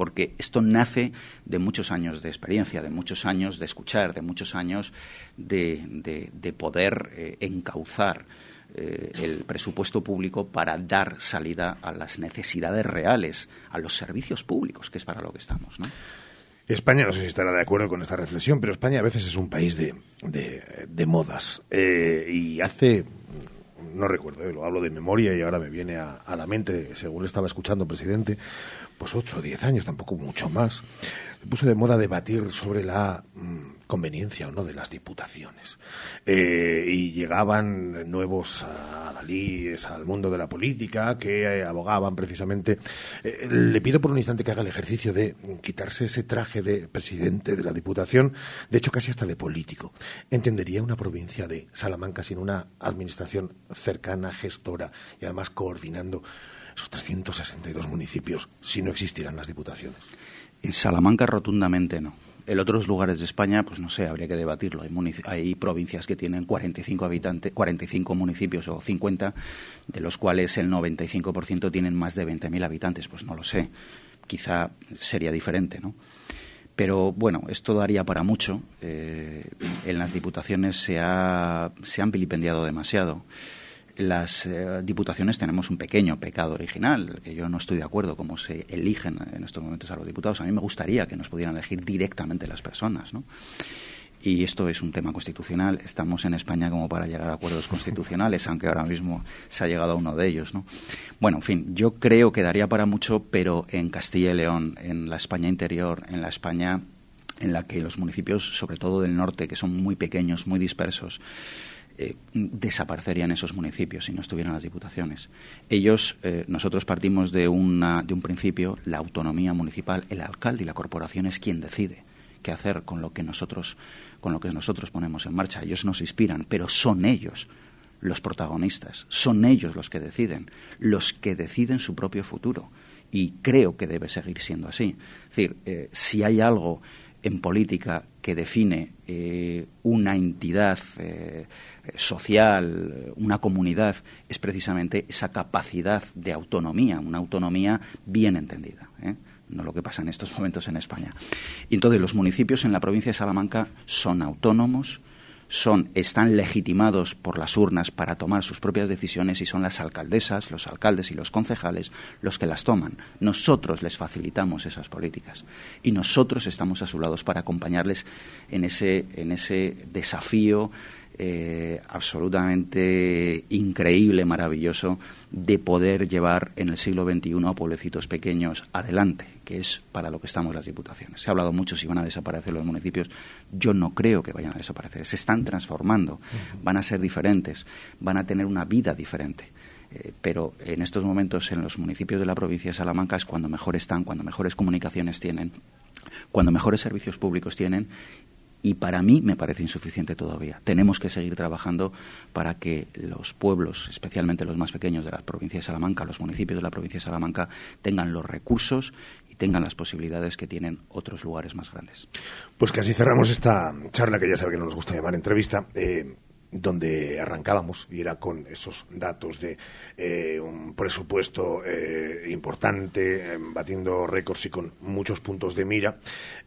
porque esto nace de muchos años de experiencia, de muchos años de escuchar, de muchos años de, de, poder eh, encauzar eh, el presupuesto público para dar salida a las necesidades reales, a los servicios públicos, que es para lo que estamos. España, no sé si estará de acuerdo con esta reflexión, pero España a veces es un país de, de, modas. Eh, y hace, no recuerdo, eh, lo hablo de memoria y ahora me viene a, la mente, según estaba escuchando, presidente, pues ocho o diez años, tampoco mucho más, se puso de moda debatir sobre la mm, conveniencia o no de las diputaciones. Eh, y llegaban nuevos adalíes al mundo de la política que eh, abogaban precisamente. Eh, le pido por un instante que haga el ejercicio de quitarse ese traje de presidente de la diputación, de hecho casi hasta de político. ¿Entendería una provincia de Salamanca sin una administración cercana, gestora y además coordinando esos 362 municipios si no existieran las diputaciones? En Salamanca rotundamente no. En otros lugares de España, pues no sé, habría que debatirlo. Hay, provincias que tienen 45 habitantes, 45 municipios o 50, de los cuales el 95% tienen más de 20.000 habitantes. Pues no lo sé. Quizá sería diferente, ¿no? Pero bueno, esto daría para mucho. Eh, en las diputaciones se, ha, se han vilipendiado demasiado las eh, diputaciones tenemos un pequeño pecado original, que yo no estoy de acuerdo cómo se eligen en estos momentos a los diputados. A mí me gustaría que nos pudieran elegir directamente las personas, ¿no? Y esto es un tema constitucional. Estamos en España como para llegar a acuerdos constitucionales, aunque ahora mismo se ha llegado a uno de ellos, ¿no? Bueno, en fin, yo creo que daría para mucho, pero en Castilla y León, en la España interior, en la España en la que los municipios, sobre todo del norte, que son muy pequeños, muy dispersos, eh, desaparecerían esos municipios si no estuvieran las diputaciones. Ellos, eh, nosotros partimos de, una, de un principio, la autonomía municipal, el alcalde y la corporación es quien decide qué hacer con lo que nosotros, con lo que nosotros ponemos en marcha. Ellos nos inspiran, pero son ellos los protagonistas, son ellos los que deciden, los que deciden su propio futuro. Y creo que debe seguir siendo así. Es decir, eh, si hay algo en política que define una entidad social, una comunidad, es precisamente esa capacidad de autonomía, una autonomía bien entendida. ¿eh? no lo que pasa en estos momentos en España. Y entonces los municipios en la provincia de Salamanca son autónomos, son, están legitimados por las urnas para tomar sus propias decisiones y son las alcaldesas, los alcaldes y los concejales los que las toman. Nosotros les facilitamos esas políticas y nosotros estamos a su lado para acompañarles en ese, en ese desafío eh, absolutamente increíble, maravilloso, de poder llevar en el siglo XXI a pueblecitos pequeños adelante, que es para lo que estamos las diputaciones. Se ha hablado mucho si van a desaparecer los municipios. Yo no creo que vayan a desaparecer. Se están transformando, van a ser diferentes, van a tener una vida diferente. Eh, pero en estos momentos en los municipios de la provincia de Salamanca es cuando mejor están, cuando mejores comunicaciones tienen, cuando mejores servicios públicos tienen y para mí me parece insuficiente todavía. Tenemos que seguir trabajando para que los pueblos, especialmente los más pequeños de la provincia de Salamanca, los municipios de la provincia de Salamanca, tengan los recursos y tengan las posibilidades que tienen otros lugares más grandes. Pues casi cerramos esta charla que ya sabe que no nos gusta llamar entrevista. Eh, donde arrancábamos y era con esos datos de eh, un presupuesto eh, importante, batiendo récords y con muchos puntos de mira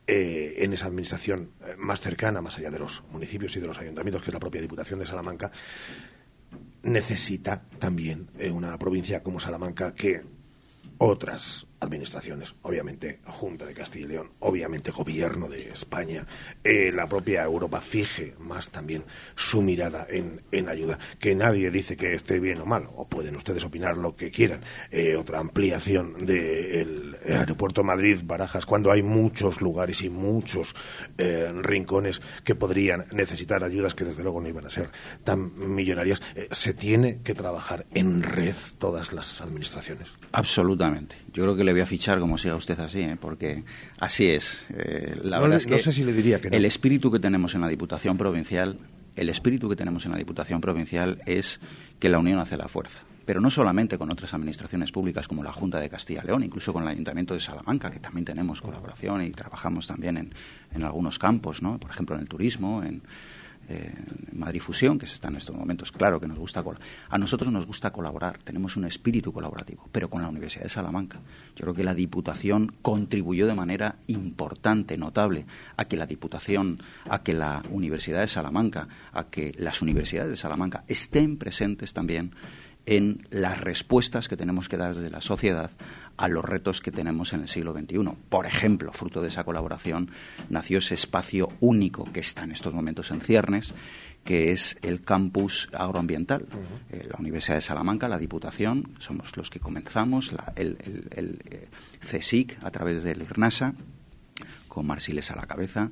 eh, en esa administración más cercana, más allá de los municipios y de los ayuntamientos, que es la propia Diputación de Salamanca, necesita también una provincia como Salamanca que otras administraciones, obviamente Junta de Castilla y León, obviamente Gobierno de España, eh, la propia Europa fije más también su mirada en, en, ayuda. Que nadie dice que esté bien o mal, o pueden ustedes opinar lo que quieran. Eh, otra ampliación del aeropuerto Madrid-Barajas, cuando hay muchos lugares y muchos eh, rincones que podrían necesitar ayudas que desde luego no iban a ser tan millonarias. se tiene que trabajar en red todas las administraciones. Absolutamente. Yo creo que le voy a fichar como siga usted así, ¿eh? porque así es. Eh, la no, verdad es que sé si le diría que el espíritu que tenemos en la Diputación Provincial, el espíritu que tenemos en la Diputación Provincial es que la unión hace la fuerza pero no solamente con otras administraciones públicas como la Junta de Castilla y León, incluso con el Ayuntamiento de Salamanca, que también tenemos colaboración y trabajamos también en, en algunos campos, ¿no? por ejemplo en el turismo, en, eh, Madrid Fusión, que se está en estos momentos. Claro que nos gusta. A nosotros nos gusta colaborar, tenemos un espíritu colaborativo, pero con la Universidad de Salamanca. Yo creo que la Diputación contribuyó de manera importante, notable, a que la Diputación, a que la Universidad de Salamanca, a que las universidades de Salamanca estén presentes también en las respuestas que tenemos que dar desde la sociedad a los retos que tenemos en el siglo XXI. Por ejemplo, fruto de esa colaboración nació ese espacio único que está en estos momentos en ciernes, que es el campus agroambiental. Eh, la Universidad de Salamanca, la Diputación, somos los que comenzamos, el, el, eh, CSIC a través del IRNASA, con Marsiles a la cabeza,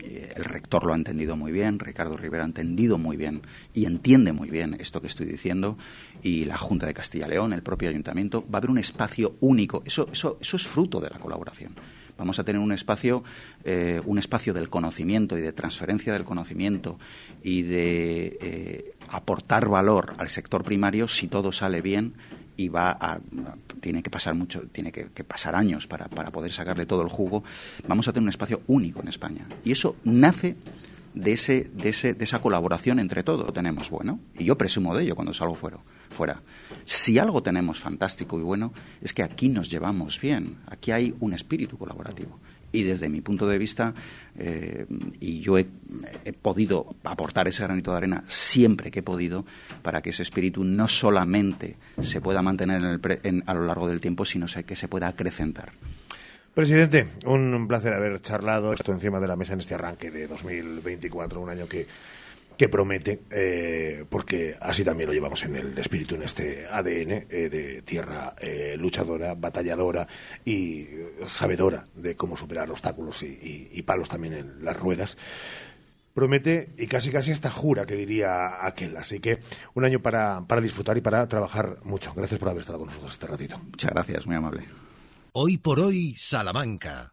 eh, el rector lo ha entendido muy bien, Ricardo Rivera ha entendido muy bien y entiende muy bien esto que estoy diciendo, y la Junta de Castilla y León, el propio ayuntamiento, va a haber un espacio único. Eso, eso, eso es fruto de la colaboración. Vamos a tener un espacio, eh, un espacio del conocimiento y de transferencia del conocimiento y de eh, aportar valor al sector primario si todo sale bien y va a, tiene que pasar mucho, tiene que, pasar años para, para, poder sacarle todo el jugo, vamos a tener un espacio único en España. Y eso nace de, ese, de, ese, de esa colaboración entre todos. Tenemos bueno, y yo presumo de ello cuando salgo fuera, fuera. Si algo tenemos fantástico y bueno, es que aquí nos llevamos bien, aquí hay un espíritu colaborativo y desde mi punto de vista, eh, y yo he, podido aportar ese granito de arena siempre que he podido para que ese espíritu no solamente se pueda mantener a lo largo del tiempo, sino que se pueda acrecentar. Presidente, un placer haber charlado esto encima de la mesa en este arranque de 2024, un año que que promete, eh, porque así también lo llevamos en el espíritu, en este ADN eh, de tierra eh, luchadora, batalladora y sabedora de cómo superar obstáculos y, palos también en las ruedas. Promete y casi casi hasta jura, que diría aquel. Así que un año para, para disfrutar y para trabajar mucho. Gracias por haber estado con nosotros este ratito. Muchas gracias, muy amable. Hoy por hoy, Salamanca.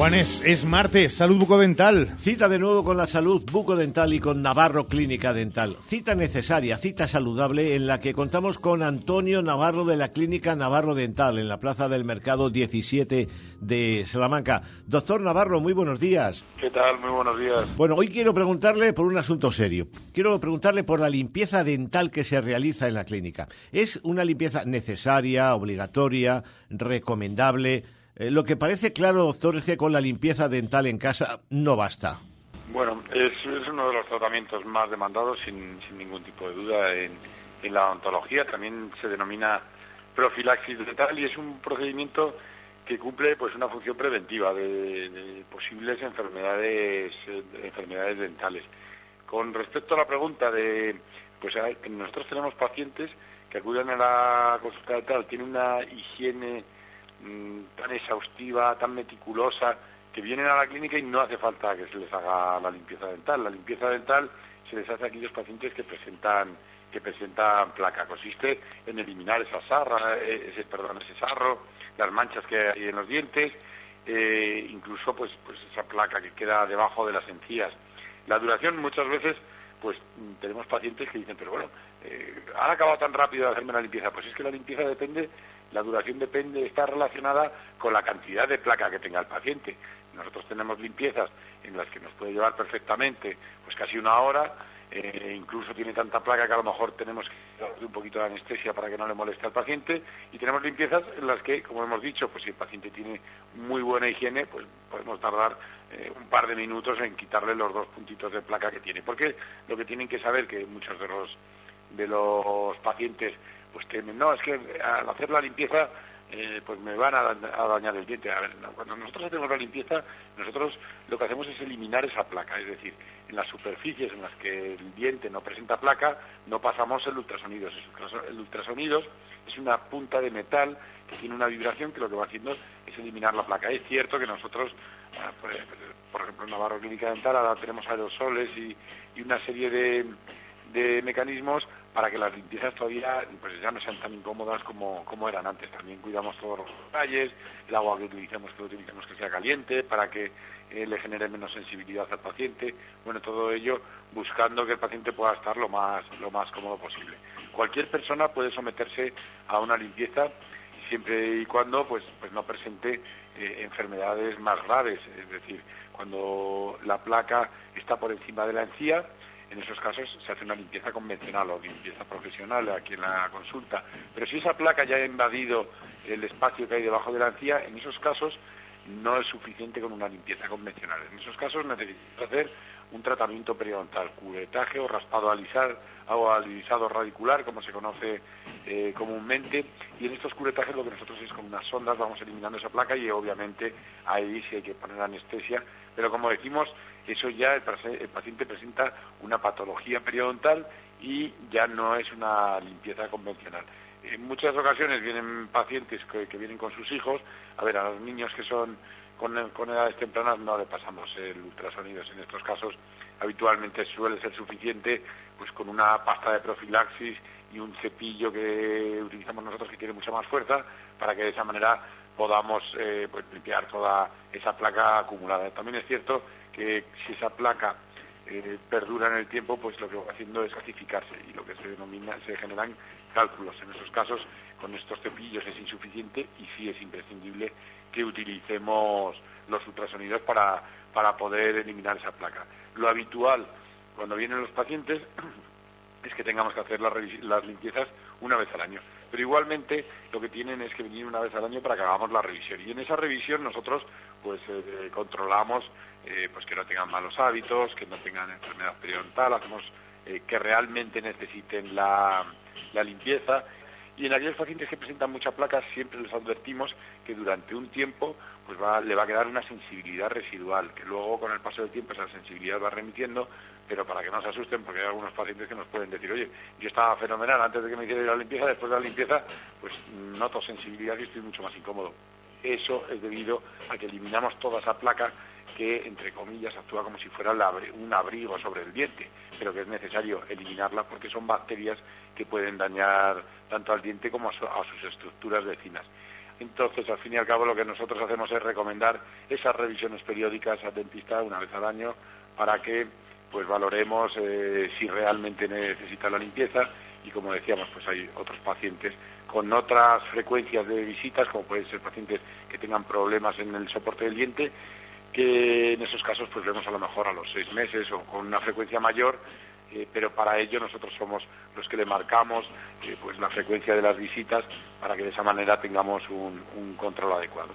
Juanes, es martes, salud bucodental. Cita de nuevo con la salud bucodental y con Navarro Clínica Dental. Cita necesaria, cita saludable en la que contamos con Antonio Navarro de la Clínica Navarro Dental en la Plaza del Mercado 17 de Salamanca. Doctor Navarro, muy buenos días. ¿Qué tal? Muy buenos días. Bueno, hoy quiero preguntarle por un asunto serio. Quiero preguntarle por la limpieza dental que se realiza en la clínica. ¿Es una limpieza necesaria, obligatoria, recomendable? Eh, lo que parece claro, doctor, es que con la limpieza dental en casa no basta. Bueno, es, uno de los tratamientos más demandados, sin, ningún tipo de duda, en, la odontología. También se denomina profilaxis dental y es un procedimiento que cumple pues una función preventiva de, posibles enfermedades enfermedades dentales. Con respecto a la pregunta de pues nosotros tenemos pacientes que acuden a la consulta dental, tienen una higiene Mm, tan exhaustiva, tan meticulosa, que vienen a la clínica y no hace falta que se les haga la limpieza dental. La limpieza dental se les hace a aquellos pacientes que presentan que presentan placa. Consiste en eliminar esa sarra, eh, ese, perdón, ese sarro, las manchas que hay en los dientes, eh, incluso pues, pues esa placa que queda debajo de las encías. La duración muchas veces, pues tenemos pacientes que dicen, pero bueno, eh, ¿han acabado tan rápido de hacerme la limpieza? Pues es que la limpieza depende la duración depende, está relacionada con la cantidad de placa que tenga el paciente. Nosotros tenemos limpiezas en las que nos puede llevar perfectamente pues casi una hora, eh, incluso tiene tanta placa que a lo mejor tenemos que dar un poquito de anestesia para que no le moleste al paciente y tenemos limpiezas en las que, como hemos dicho, pues si el paciente tiene muy buena higiene, pues podemos tardar eh, un par de minutos en quitarle los dos puntitos de placa que tiene. Porque lo que tienen que saber que muchos de los de los pacientes pues temen, no, es que al hacer la limpieza eh, pues me van a, dañar el diente. A ver, cuando nosotros hacemos la limpieza, nosotros lo que hacemos es eliminar esa placa, es decir, en las superficies en las que el diente no presenta placa, no pasamos el ultrasonido. El ultrasonido es una punta de metal que tiene una vibración que lo que va haciendo es eliminar la placa. Es cierto que nosotros, ah, pues, por ejemplo, en Navarro Clínica Dental ahora tenemos aerosoles y, y una serie de, de mecanismos para que las limpiezas todavía pues ya no sean tan incómodas como, como eran antes. También cuidamos todos los detalles, el agua que utilizamos que utilizamos que sea caliente para que eh, le genere menos sensibilidad al paciente. Bueno, todo ello buscando que el paciente pueda estar lo más, lo más cómodo posible. Cualquier persona puede someterse a una limpieza siempre y cuando pues, pues no presente eh, enfermedades más graves, es decir, cuando la placa está por encima de la encía, en esos casos se hace una limpieza convencional o limpieza profesional aquí en la consulta. Pero si esa placa ya ha invadido el espacio que hay debajo de la encía, en esos casos no es suficiente con una limpieza convencional. En esos casos necesitamos hacer un tratamiento periodontal, curetaje o raspado alisar, o alisado radicular, como se conoce eh, comúnmente, y en estos curetajes lo que nosotros es con unas sondas vamos eliminando esa placa y obviamente ahí sí hay que poner anestesia, pero como decimos, eso ya el, paciente presenta una patología periodontal y ya no es una limpieza convencional. En muchas ocasiones vienen pacientes que, vienen con sus hijos, a ver, a los niños que son con, edades tempranas no le pasamos el ultrasonido. En estos casos habitualmente suele ser suficiente pues con una pasta de profilaxis y un cepillo que utilizamos nosotros que tiene mucha más fuerza para que de esa manera podamos eh, pues, limpiar toda esa placa acumulada. También es cierto que si esa placa eh, perdura en el tiempo, pues lo que va haciendo es gasificarse y lo que se denomina, se generan cálculos. En esos casos, con estos cepillos es insuficiente y sí es imprescindible que utilicemos los ultrasonidos para, para poder eliminar esa placa. Lo habitual cuando vienen los pacientes es que tengamos que hacer las, las limpiezas una vez al año. Pero igualmente lo que tienen es que venir una vez al año para que hagamos la revisión. Y en esa revisión nosotros pues eh, controlamos eh, pues que no tengan malos hábitos, que no tengan enfermedad periodontal, hacemos eh, que realmente necesiten la, limpieza y en aquellos pacientes que presentan mucha placa siempre les advertimos que durante un tiempo pues va, le va a quedar una sensibilidad residual, que luego con el paso del tiempo esa sensibilidad va remitiendo, pero para que no se asusten, porque hay algunos pacientes que nos pueden decir, oye, yo estaba fenomenal antes de que me hiciera la limpieza, después de la limpieza, pues noto sensibilidad y estoy mucho más incómodo. Eso es debido a que eliminamos toda esa placa que, entre comillas, actúa como si fuera un abrigo sobre el diente, pero que es necesario eliminarla porque son bacterias que pueden dañar tanto al diente como a, sus estructuras vecinas. Entonces, al fin y al cabo, lo que nosotros hacemos es recomendar esas revisiones periódicas al dentista una vez al año para que pues valoremos eh, si realmente necesita la limpieza y como decíamos, pues hay otros pacientes con otras frecuencias de visitas, como pueden ser pacientes que tengan problemas en el soporte del diente, en esos casos pues vemos a lo mejor a los seis meses o con una frecuencia mayor, eh, pero para ello nosotros somos los que le marcamos eh, pues la frecuencia de las visitas para que de esa manera tengamos un, un control adecuado.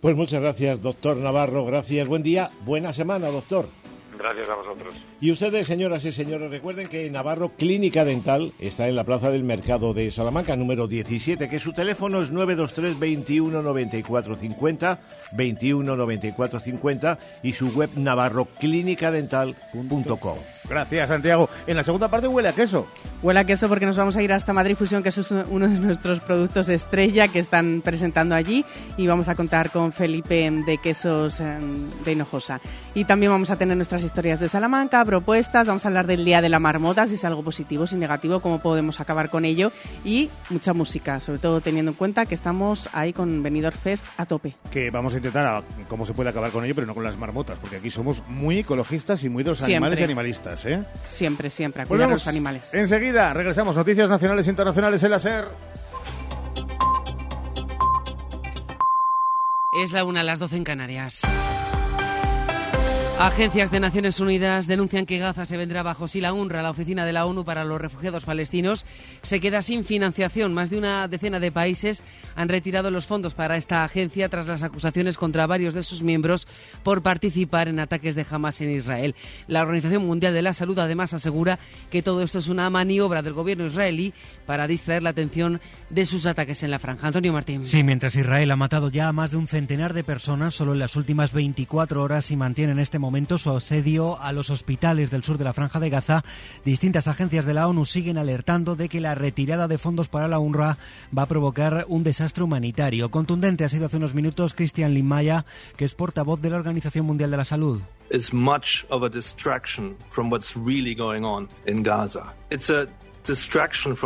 Pues muchas gracias, doctor Navarro. Gracias. Buen día. Buena semana, doctor. Gracias a vosotros. Y ustedes, señoras y señores, recuerden que Navarro Clínica Dental está en la Plaza del Mercado de Salamanca, número 17, que su teléfono es 923 21 94 50, 21 94 50 y su web navarroclinicadental.com. Gracias, Santiago. En la segunda parte huele a queso. Huele a queso porque nos vamos a ir hasta Madrid Fusión, que es uno de nuestros productos estrella que están presentando allí. Y vamos a contar con Felipe de Quesos em, de Hinojosa. Y también vamos a tener nuestras historias de Salamanca, propuestas. Vamos a hablar del Día de la Marmota, si es algo positivo, si negativo, cómo podemos acabar con ello. Y mucha música, sobre todo teniendo en cuenta que estamos ahí con Benidorm Fest a tope. Que vamos a intentar cómo se puede acabar con ello, pero no con las marmotas, porque aquí somos muy ecologistas y muy de los animales y animalistas. ¿Eh? Siempre, siempre, a cuidar los animales. Enseguida regresamos. Noticias nacionales e internacionales en la SER. Es la una a las 12 en Canarias. Agencias de Naciones Unidas denuncian que Gaza se vendrá bajo si la UNRWA, la oficina de la ONU para los refugiados palestinos, se queda sin financiación. Más de una decena de países han retirado los fondos para esta agencia tras las acusaciones contra varios de sus miembros por participar en ataques de Hamas en Israel. La Organización Mundial de la Salud además asegura que todo esto es una maniobra del gobierno israelí para distraer la atención de sus ataques en la franja. Antonio Martín. Sí, mientras Israel ha matado ya a más de un centenar de personas solo en las últimas 24 horas y mantiene en este momento su asedio a los hospitales del sur de la Franja de Gaza, distintas agencias de la ONU siguen alertando de que la retirada de fondos para la UNRWA va a provocar un desastre humanitario. Contundente ha sido hace unos minutos Cristian Limaya, que es portavoz de la Organización Mundial de la Salud. much of a distraction from what's really going on in Gaza. It's a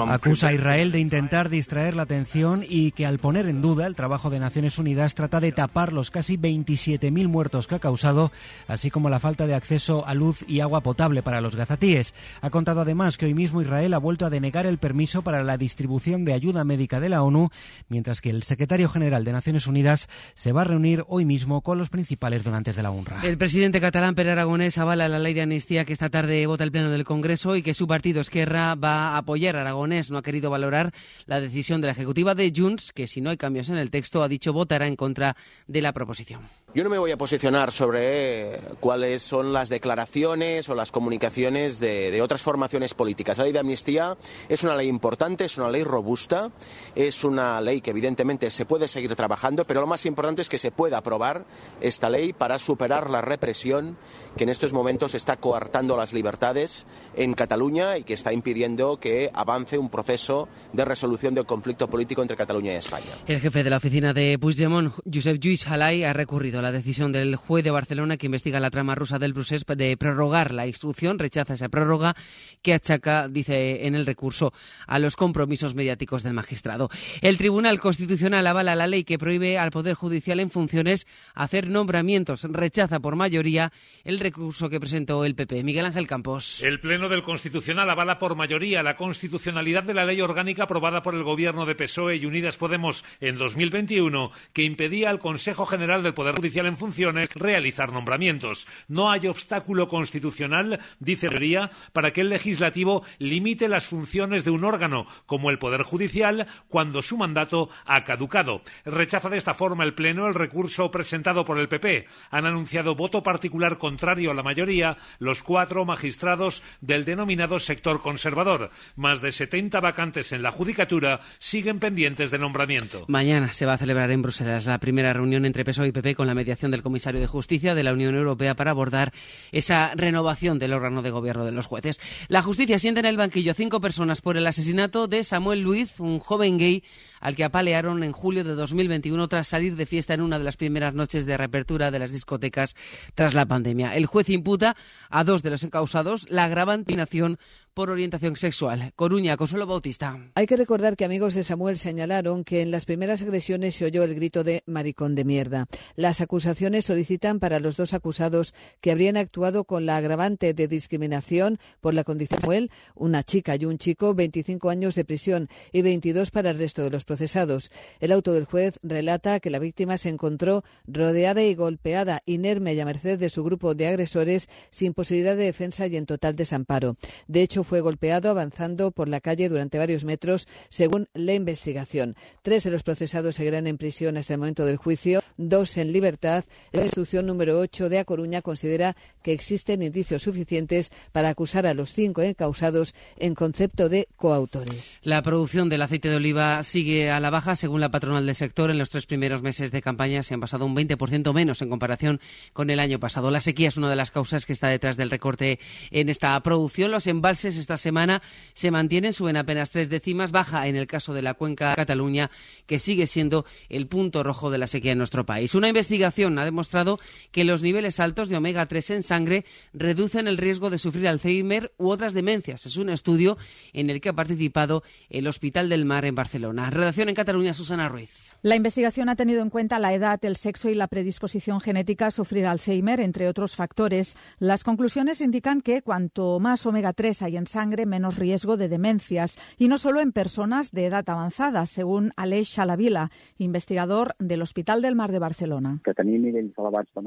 Acusa a Israel de intentar distraer la atención y que al poner en duda el trabajo de Naciones Unidas trata de tapar los casi 27.000 muertos que ha causado, así como la falta de acceso a luz y agua potable para los gazatíes. Ha contado además que hoy mismo Israel ha vuelto a denegar el permiso para la distribución de ayuda médica de la ONU, mientras que el secretario general de Naciones Unidas se va a reunir hoy mismo con los principales donantes de la UNRWA. El presidente catalán Pere Aragonés avala la ley de amnistía que esta tarde vota el Pleno del Congreso y que su partido Esquerra va apoyar. Aragonés no ha querido valorar la decisión de la Ejecutiva de Junts, que si no hay cambios en el texto, ha dicho votará en contra de la proposición. Yo no me voy a posicionar sobre cuáles son las declaraciones o las comunicaciones de, otras formaciones políticas. La ley de amnistía es una ley importante, es una ley robusta, es una ley que evidentemente se puede seguir trabajando, pero lo más importante es que se pueda aprobar esta ley para superar la represión que en estos momentos está coartando las libertades en Cataluña y que está impidiendo que avance un proceso de resolución del conflicto político entre Cataluña y España. El jefe de la oficina de Puigdemont, Josep Lluís Halay, ha recurrido la decisión del juez de Barcelona que investiga la trama rusa del Brussels de prorrogar la instrucción, rechaza esa prórroga que achaca, dice en el recurso, a los compromisos mediáticos del magistrado. El Tribunal Constitucional avala la ley que prohíbe al Poder Judicial en funciones hacer nombramientos. Rechaza por mayoría el recurso que presentó el PP. Miguel Ángel Campos. El Pleno del Constitucional avala por mayoría la constitucionalidad de la ley orgánica aprobada por el Gobierno de PSOE y Unidas Podemos en 2021 que impedía al Consejo General del Poder Judicial en funciones realizar nombramientos. No hay obstáculo constitucional, dice Ría, para que el legislativo limite las funciones de un órgano, como el Poder Judicial, cuando su mandato ha caducado. Rechaza de esta forma el Pleno el recurso presentado por el PP. Han anunciado voto particular contrario a la mayoría los cuatro magistrados del denominado sector conservador. Más de 70 vacantes en la Judicatura siguen pendientes de nombramiento. Mañana se va a celebrar en Bruselas la primera reunión entre PSOE y PP con la mediación del comisario de Justicia de la Unión Europea para abordar esa renovación del órgano de gobierno de los jueces. La justicia siente en el banquillo cinco personas por el asesinato de Samuel Luiz, un joven gay al que apalearon en julio de 2021 tras salir de fiesta en una de las primeras noches de reapertura de las discotecas tras la pandemia. El juez imputa a dos de los encausados la gravantinación por orientación sexual. Coruña, Consuelo Bautista. Hay que recordar que amigos de Samuel señalaron que en las primeras agresiones se oyó el grito de maricón de mierda. Las acusaciones solicitan para los dos acusados que habrían actuado con la agravante de discriminación por la condición de Samuel, una chica y un chico, 25 años de prisión y 22 para el resto de los procesados. El auto del juez relata que la víctima se encontró rodeada y golpeada, inerme y a merced de su grupo de agresores, sin posibilidad de defensa y en total desamparo. De hecho, fue golpeado avanzando por la calle durante varios metros, según la investigación. Tres de los procesados seguirán en prisión hasta el momento del juicio, dos en libertad. La instrucción número 8 de A Coruña considera que existen indicios suficientes para acusar a los cinco encausados en concepto de coautores. La producción del aceite de oliva sigue a la baja, según la patronal del sector. En los tres primeros meses de campaña se han pasado un 20% menos en comparación con el año pasado. La sequía es una de las causas que está detrás del recorte en esta producción. Los embalses esta semana se mantienen, suben apenas tres décimas, baja en el caso de la cuenca Cataluña, que sigue siendo el punto rojo de la sequía en nuestro país. Una investigación ha demostrado que los niveles altos de omega 3 en sangre reducen el riesgo de sufrir Alzheimer u otras demencias. Es un estudio en el que ha participado el Hospital del Mar en Barcelona. Redacción en Cataluña, Susana Ruiz. La investigación ha tenido en cuenta la edad, el sexo y la predisposición genética a sufrir Alzheimer, entre otros factores. Las conclusiones indican que cuanto más omega 3 hay en sangre, menos riesgo de demencias, y no solo en personas de edad avanzada, según Aleix Chalavila, investigador del Hospital del Mar de Barcelona.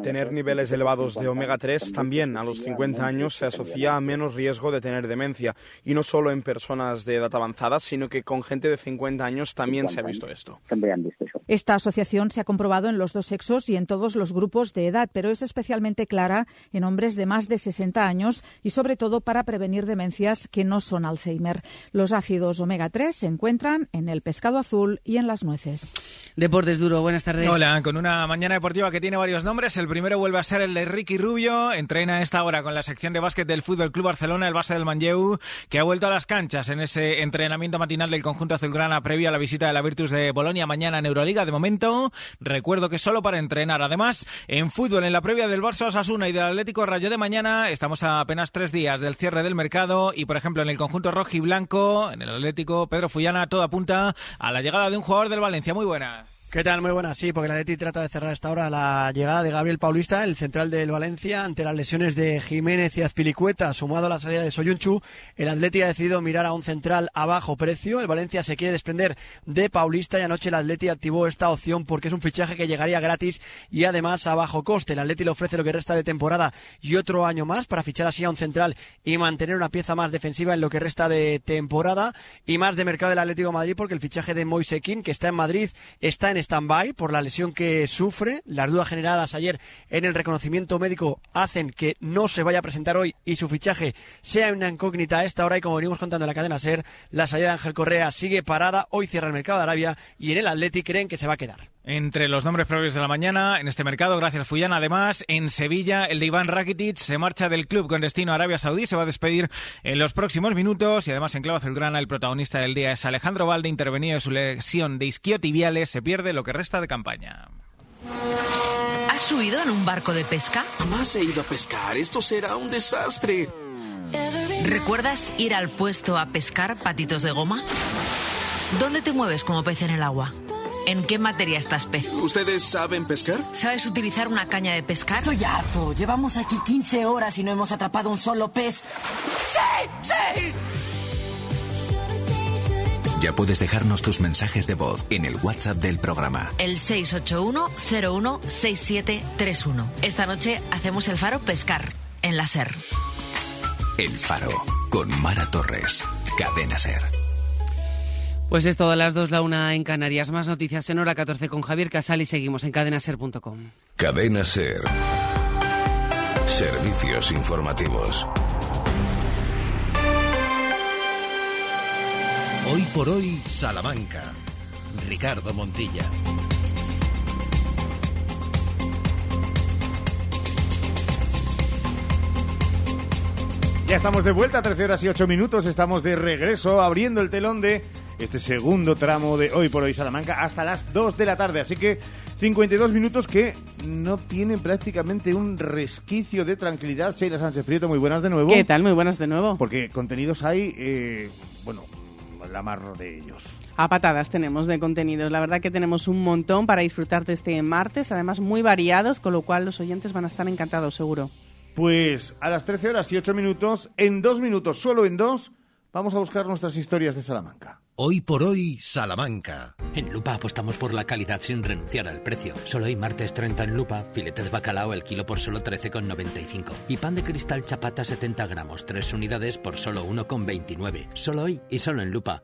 Tener niveles elevados de omega 3 también a los 50 años se asocia a menos riesgo de tener demencia, y no solo en personas de edad avanzada, sino que con gente de 50 años también se ha visto esto. Esta asociación se ha comprobado en los dos sexos y en todos los grupos de edad, pero es especialmente clara en hombres de más de 60 años y sobre todo para prevenir demencias que no son Alzheimer. Los ácidos omega 3 se encuentran en el pescado azul y en las nueces. Deportes duro, buenas tardes. Hola, con una mañana deportiva que tiene varios nombres. El primero vuelve a ser el de Ricky Rubio. Entrena a esta hora con la sección de básquet del Fútbol Club Barcelona, el base del Manlleu, que ha vuelto a las canchas en ese entrenamiento matinal del conjunto azulgrana previo a la visita de la Virtus de Bolonia mañana en Euroliga. De momento, recuerdo que solo para entrenar. Además, en fútbol, en la previa del Barça Osasuna y del Atlético Rayo de mañana, estamos a apenas tres días del cierre del mercado y, por ejemplo, en el conjunto rojo y blanco, en el Atlético, Pedro Fullana, todo apunta a la llegada de un jugador del Valencia. Muy buenas. ¿Qué tal? Muy buenas. Sí, porque el Atleti trata de cerrar esta hora la llegada de Gabriel Paulista, el central del Valencia, ante las lesiones de Jiménez y Azpilicueta, sumado a la salida de Soyunchu. El Atleti ha decidido mirar a un central a bajo precio. El Valencia se quiere desprender de Paulista y anoche el Atleti activó esta opción porque es un fichaje que llegaría gratis y además a bajo coste. El Atleti le ofrece lo que resta de temporada y otro año más para fichar así a un central y mantener una pieza más defensiva en lo que resta de temporada y más de mercado del Atlético Madrid porque el fichaje de Moisekin, que está en Madrid, está en stand-by por la lesión que sufre. Las dudas generadas ayer en el reconocimiento médico hacen que no se vaya a presentar hoy y su fichaje sea una incógnita a esta hora. Y como venimos contando en la cadena SER, la salida de Ángel Correa sigue parada. Hoy cierra el mercado de Arabia y en el Atleti creen que se va a quedar. Entre los nombres propios de la mañana, en este mercado, gracias Fuyan. Además, en Sevilla, el de Iván Rakitic se marcha del club con destino a Arabia Saudí. Se va a despedir en los próximos minutos. Y además, en clave azulgrana, el protagonista del día es Alejandro Valde, intervenido de su lesión de isquiotibiales. Se pierde lo que resta de campaña. ¿Has subido en un barco de pesca? Jamás he ido a pescar. Esto será un desastre. ¿Recuerdas ir al puesto a pescar patitos de goma? ¿Dónde te mueves como pez en el agua? ¿En qué materia estás pez? ¿Ustedes saben pescar? ¿Sabes utilizar una caña de pescar? Estoy harto. Llevamos aquí 15 horas y no hemos atrapado un solo pez. ¡Sí! ¡Sí! Ya puedes dejarnos tus mensajes de voz en el WhatsApp del programa. El 681-016731. Esta noche hacemos el faro pescar en la SER. El Faro con Mara Torres. Cadena Ser. Pues es todo a las 2, la una en Canarias. Más noticias en hora 14 con Javier Casal y seguimos en cadenaser.com. Cadena Ser. Servicios informativos. Hoy por hoy, Salamanca. Ricardo Montilla. Ya estamos de vuelta, 13 horas y 8 minutos. Estamos de regreso abriendo el telón de este segundo tramo de Hoy por Hoy Salamanca hasta las 2 de la tarde. Así que 52 minutos que no tienen prácticamente un resquicio de tranquilidad. Sheila Sánchez Prieto, muy buenas de nuevo. ¿Qué tal? Muy buenas de nuevo. Porque contenidos hay, eh, bueno, la mar de ellos. A patadas tenemos de contenidos. La verdad que tenemos un montón para disfrutar de este martes, además muy variados, con lo cual los oyentes van a estar encantados, seguro. Pues a las 13 horas y 8 minutos, en dos minutos, solo en dos, vamos a buscar nuestras historias de Salamanca. Hoy por hoy, Salamanca. En Lupa apostamos por la calidad sin renunciar al precio. Solo hoy martes 30 en Lupa, filete de bacalao el kilo por solo 13,95. Y pan de cristal chapata 70 gramos, 3 unidades por solo 1,29. Solo hoy y solo en Lupa.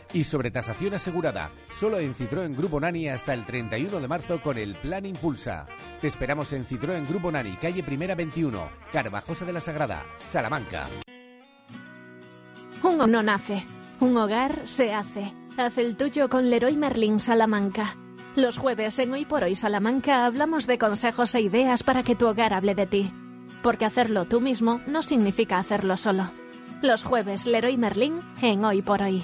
y sobre tasación asegurada. Solo en Citroën Grupo Nani hasta el 31 de marzo con el Plan Impulsa. Te esperamos en Citroën Grupo Nani, calle Primera 21, Carvajosa de la Sagrada, Salamanca. Un no nace, un hogar se hace. Haz el tuyo con Leroy Merlin Salamanca. Los jueves en Hoy por Hoy Salamanca hablamos de consejos e ideas para que tu hogar hable de ti. porque hacerlo tú mismo no significa hacerlo solo. Los jueves Leroy Merlin en Hoy por Hoy.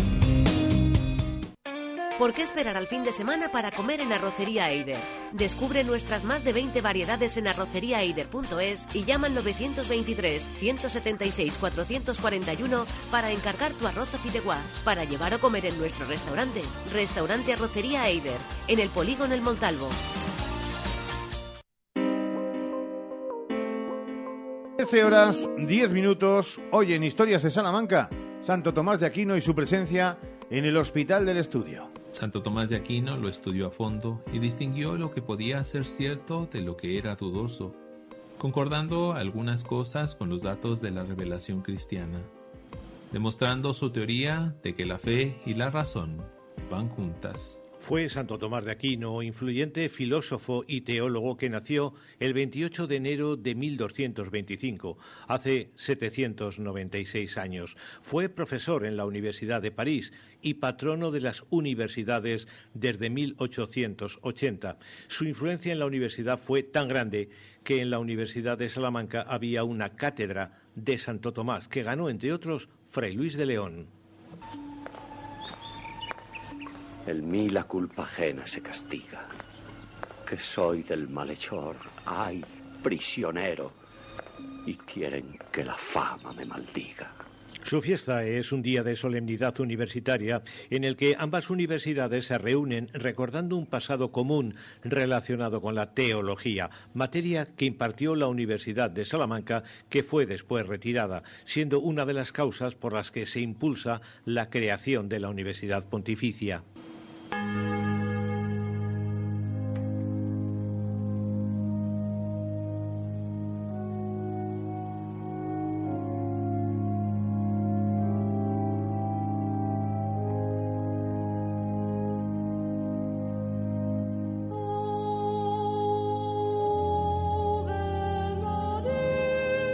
¿Por qué esperar al fin de semana para comer en Arrocería Eider? Descubre nuestras más de 20 variedades en arroceriaeider.es y llama al 923 176 441 para encargar tu arroz o fideuá para llevar o comer en nuestro restaurante. Restaurante Arrocería Eider, en el Polígono El Montalvo. 13 horas 10 minutos, hoy en Historias de Salamanca, Santo Tomás de Aquino y su presencia en el Hospital del Estudio. Santo Tomás de Aquino lo estudió a fondo y distinguió lo que podía ser cierto de lo que era dudoso, concordando algunas cosas con los datos de la revelación cristiana, demostrando su teoría de que la fe y la razón van juntas. Fue Santo Tomás de Aquino, influyente filósofo y teólogo que nació el 28 de enero de 1225, hace 796 años. Fue profesor en la Universidad de París y patrono de las universidades desde 1880. Su influencia en la universidad fue tan grande que en la Universidad de Salamanca había una cátedra de Santo Tomás que ganó, entre otros, Fray Luis de León. En mí la culpa ajena se castiga, que soy del malhechor, ay, prisionero, y quieren que la fama me maldiga. Su fiesta es un día de solemnidad universitaria en el que ambas universidades se reúnen recordando un pasado común relacionado con la teología, materia que impartió la Universidad de Salamanca que fue después retirada, siendo una de las causas por las que se impulsa la creación de la Universidad Pontificia.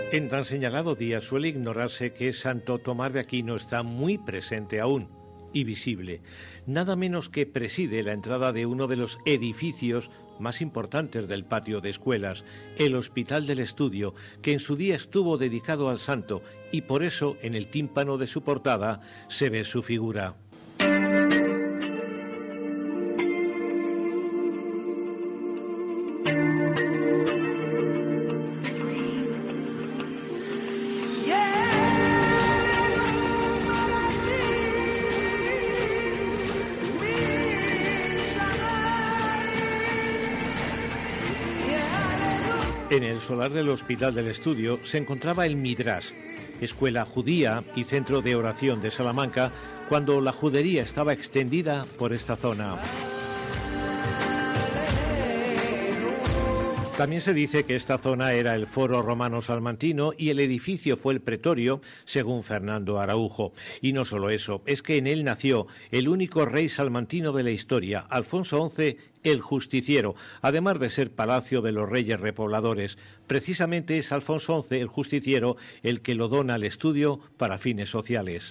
En tan señalado día suele ignorarse que Santo Tomás de Aquino está muy presente aún y visible, nada menos que preside la entrada de uno de los edificios más importantes del patio de escuelas, el Hospital del Estudio, que en su día estuvo dedicado al santo y por eso en el tímpano de su portada se ve su figura. En el solar del Hospital del Estudio se encontraba el Midrash, escuela judía y centro de oración de Salamanca, cuando la judería estaba extendida por esta zona. También se dice que esta zona era el foro romano salmantino y el edificio fue el pretorio, según Fernando Araujo. Y no solo eso, es que en él nació el único rey salmantino de la historia, Alfonso XI el Justiciero, además de ser palacio de los reyes repobladores. Precisamente es Alfonso XI el Justiciero el que lo dona al estudio para fines sociales.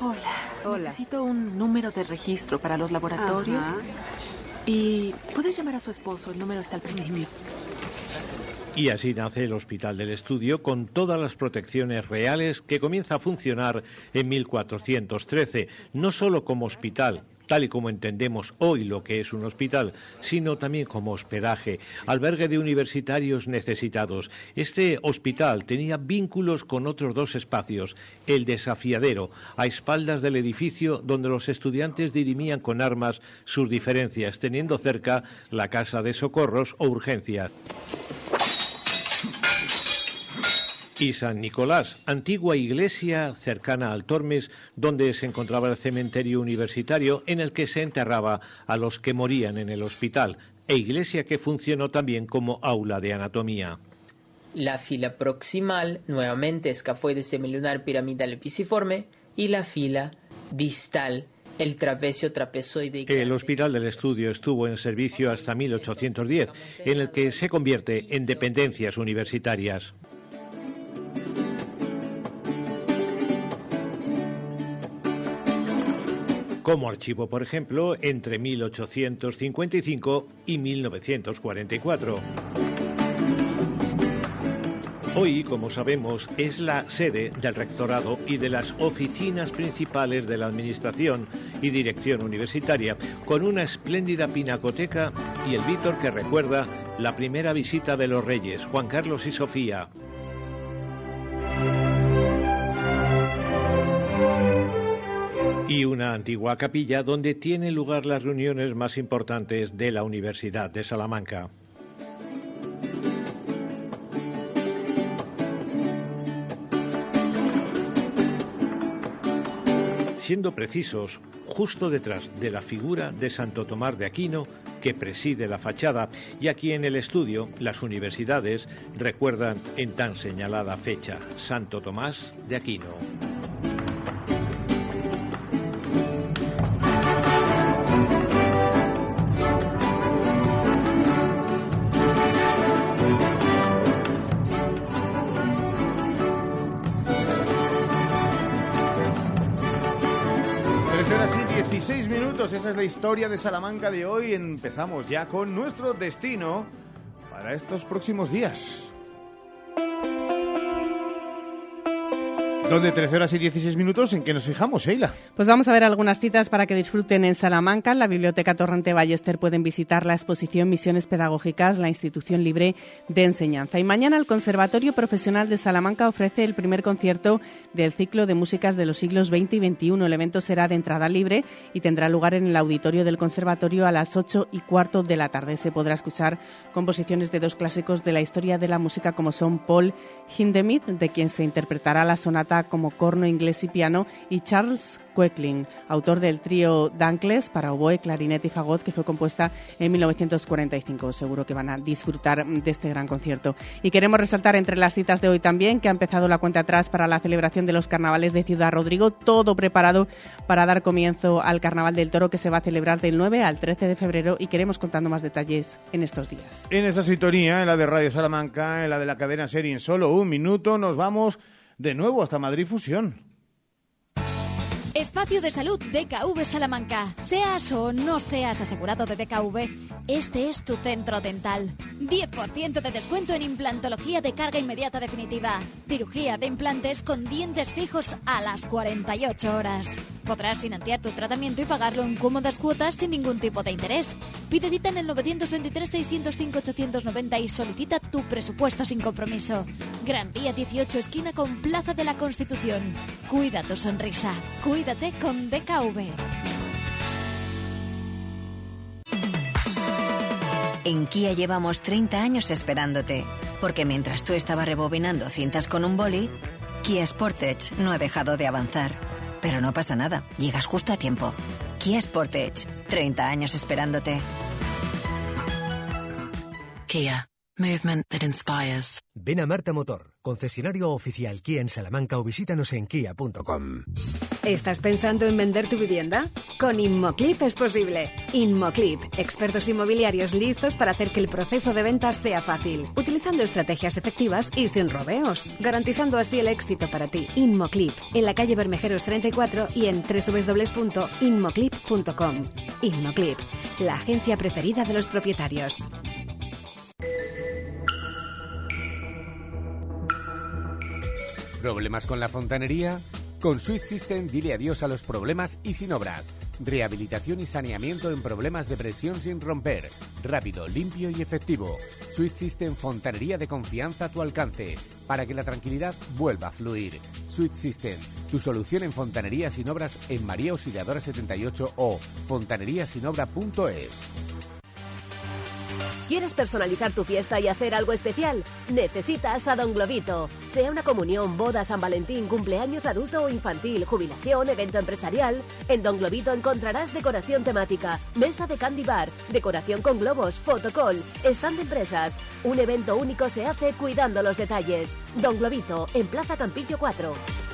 Hola. Hola. Necesito un número de registro para los laboratorios. Y puedes llamar a su esposo, el número está al principio. Y así nace el Hospital del Estudio con todas las protecciones reales que comienza a funcionar en 1413, no solo como hospital, tal y como entendemos hoy lo que es un hospital, sino también como hospedaje, albergue de universitarios necesitados. Este hospital tenía vínculos con otros dos espacios, el desafiadero, a espaldas del edificio donde los estudiantes dirimían con armas sus diferencias, teniendo cerca la casa de socorros o urgencias y San Nicolás, antigua iglesia cercana al Tormes, donde se encontraba el cementerio universitario en el que se enterraba a los que morían en el hospital, e iglesia que funcionó también como aula de anatomía. La fila proximal nuevamente escafoide semilunar piramidal pisiforme y la fila distal el trapecio trapezoide. El hospital del estudio estuvo en servicio hasta 1810, en el que se convierte en dependencias universitarias. Como archivo, por ejemplo, entre 1855 y 1944. Hoy, como sabemos, es la sede del rectorado y de las oficinas principales de la Administración y Dirección Universitaria, con una espléndida pinacoteca y el Víctor que recuerda la primera visita de los reyes, Juan Carlos y Sofía. Y una antigua capilla donde tienen lugar las reuniones más importantes de la Universidad de Salamanca. siendo precisos, justo detrás de la figura de Santo Tomás de Aquino, que preside la fachada, y aquí en el estudio las universidades recuerdan en tan señalada fecha Santo Tomás de Aquino. 16 minutos, esa es la historia de Salamanca de hoy. Empezamos ya con nuestro destino para estos próximos días. ¿Dónde 13 horas y 16 minutos? ¿En qué nos fijamos, Sheila? Pues vamos a ver algunas citas para que disfruten en Salamanca. En la Biblioteca Torrente Ballester pueden visitar la exposición Misiones Pedagógicas, la institución libre de enseñanza. Y mañana el Conservatorio Profesional de Salamanca ofrece el primer concierto del ciclo de músicas de los siglos XX y XXI. El evento será de entrada libre y tendrá lugar en el auditorio del Conservatorio a las 8 y cuarto de la tarde. Se podrá escuchar composiciones de dos clásicos de la historia de la música como son Paul Hindemith, de quien se interpretará la sonata como corno inglés y piano, y Charles Quekling, autor del trío Dankles para oboe, clarinete y fagot, que fue compuesta en 1945. Seguro que van a disfrutar de este gran concierto. Y queremos resaltar entre las citas de hoy también que ha empezado la cuenta atrás para la celebración de los carnavales de Ciudad Rodrigo, todo preparado para dar comienzo al Carnaval del Toro que se va a celebrar del 9 al 13 de febrero y queremos contando más detalles en estos días. En esa sintonía, en la de Radio Salamanca, en la de la cadena serie solo un minuto, nos vamos de nuevo hasta Madrid Fusión. Espacio de Salud DKV Salamanca. Seas o no seas asegurado de DKV, este es tu centro dental. 10% de descuento en implantología de carga inmediata definitiva. Cirugía de implantes con dientes fijos a las 48 horas. Podrás financiar tu tratamiento y pagarlo en cómodas cuotas sin ningún tipo de interés. Pide cita en el 923-605-890 y solicita tu presupuesto sin compromiso. Gran Vía 18, esquina con Plaza de la Constitución. Cuida tu sonrisa. Cuídate con DKV. En Kia llevamos 30 años esperándote, porque mientras tú estabas rebobinando cintas con un boli, Kia Sportage no ha dejado de avanzar pero no pasa nada, llegas justo a tiempo. Kia Sportage, 30 años esperándote. Kia, movement that inspires. Ven a Marta Motor, concesionario oficial Kia en Salamanca o visítanos en kia.com. ¿Estás pensando en vender tu vivienda? Con Inmoclip es posible. Inmoclip, expertos inmobiliarios listos para hacer que el proceso de venta sea fácil, utilizando estrategias efectivas y sin rodeos, garantizando así el éxito para ti. Inmoclip, en la calle Bermejeros 34 y en www.inmoclip.com. Inmoclip, la agencia preferida de los propietarios. ¿Problemas con la fontanería? Con Switch System dile adiós a los problemas y sin obras. Rehabilitación y saneamiento en problemas de presión sin romper. Rápido, limpio y efectivo. Switch System Fontanería de confianza a tu alcance. Para que la tranquilidad vuelva a fluir. Switch System, tu solución en fontanería sin obras en María Auxiliadora 78 o fontaneríasinobra.es. ¿Quieres personalizar tu fiesta y hacer algo especial? Necesitas a Don Globito. Sea una comunión, boda, San Valentín, cumpleaños adulto o infantil, jubilación, evento empresarial, en Don Globito encontrarás decoración temática, mesa de candy bar, decoración con globos, fotocall, stand de empresas. Un evento único se hace cuidando los detalles. Don Globito, en Plaza Campillo 4.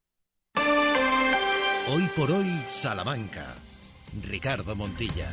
Hoy por hoy, Salamanca. Ricardo Montilla.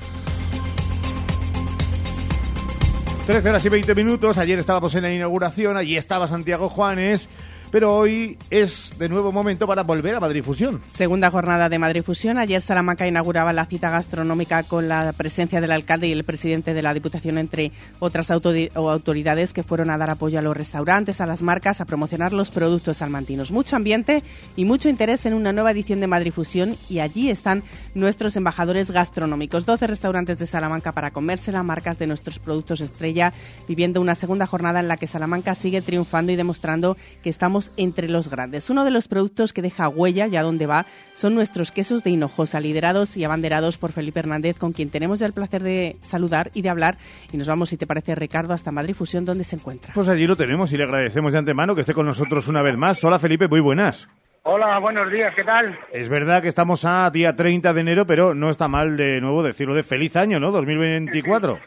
13 horas y 20 minutos. Ayer estábamos en la inauguración, allí estaba Santiago Juanes. Pero hoy es de nuevo momento para volver a Madrid Fusión. Segunda jornada de Madrid Fusión. Ayer Salamanca inauguraba la cita gastronómica con la presencia del alcalde y el presidente de la Diputación, entre otras autoridades que fueron a dar apoyo a los restaurantes, a las marcas, a promocionar los productos salmantinos. Mucho ambiente y mucho interés en una nueva edición de Madrid Fusión y allí están nuestros embajadores gastronómicos. 12 restaurantes de Salamanca para comérsela, marcas de nuestros productos estrella, viviendo una segunda jornada en la que Salamanca sigue triunfando y demostrando que estamos entre los grandes. Uno de los productos que deja huella y a dónde va son nuestros quesos de Hinojosa, liderados y abanderados por Felipe Hernández, con quien tenemos ya el placer de saludar y de hablar. Y nos vamos, si te parece, Ricardo, hasta Madrid Fusión, donde se encuentra. Pues allí lo tenemos y le agradecemos de antemano que esté con nosotros una vez más. Hola Felipe, muy buenas. Hola, buenos días, ¿qué tal? Es verdad que estamos a día 30 de enero, pero no está mal de nuevo decirlo de feliz año, ¿no? 2024.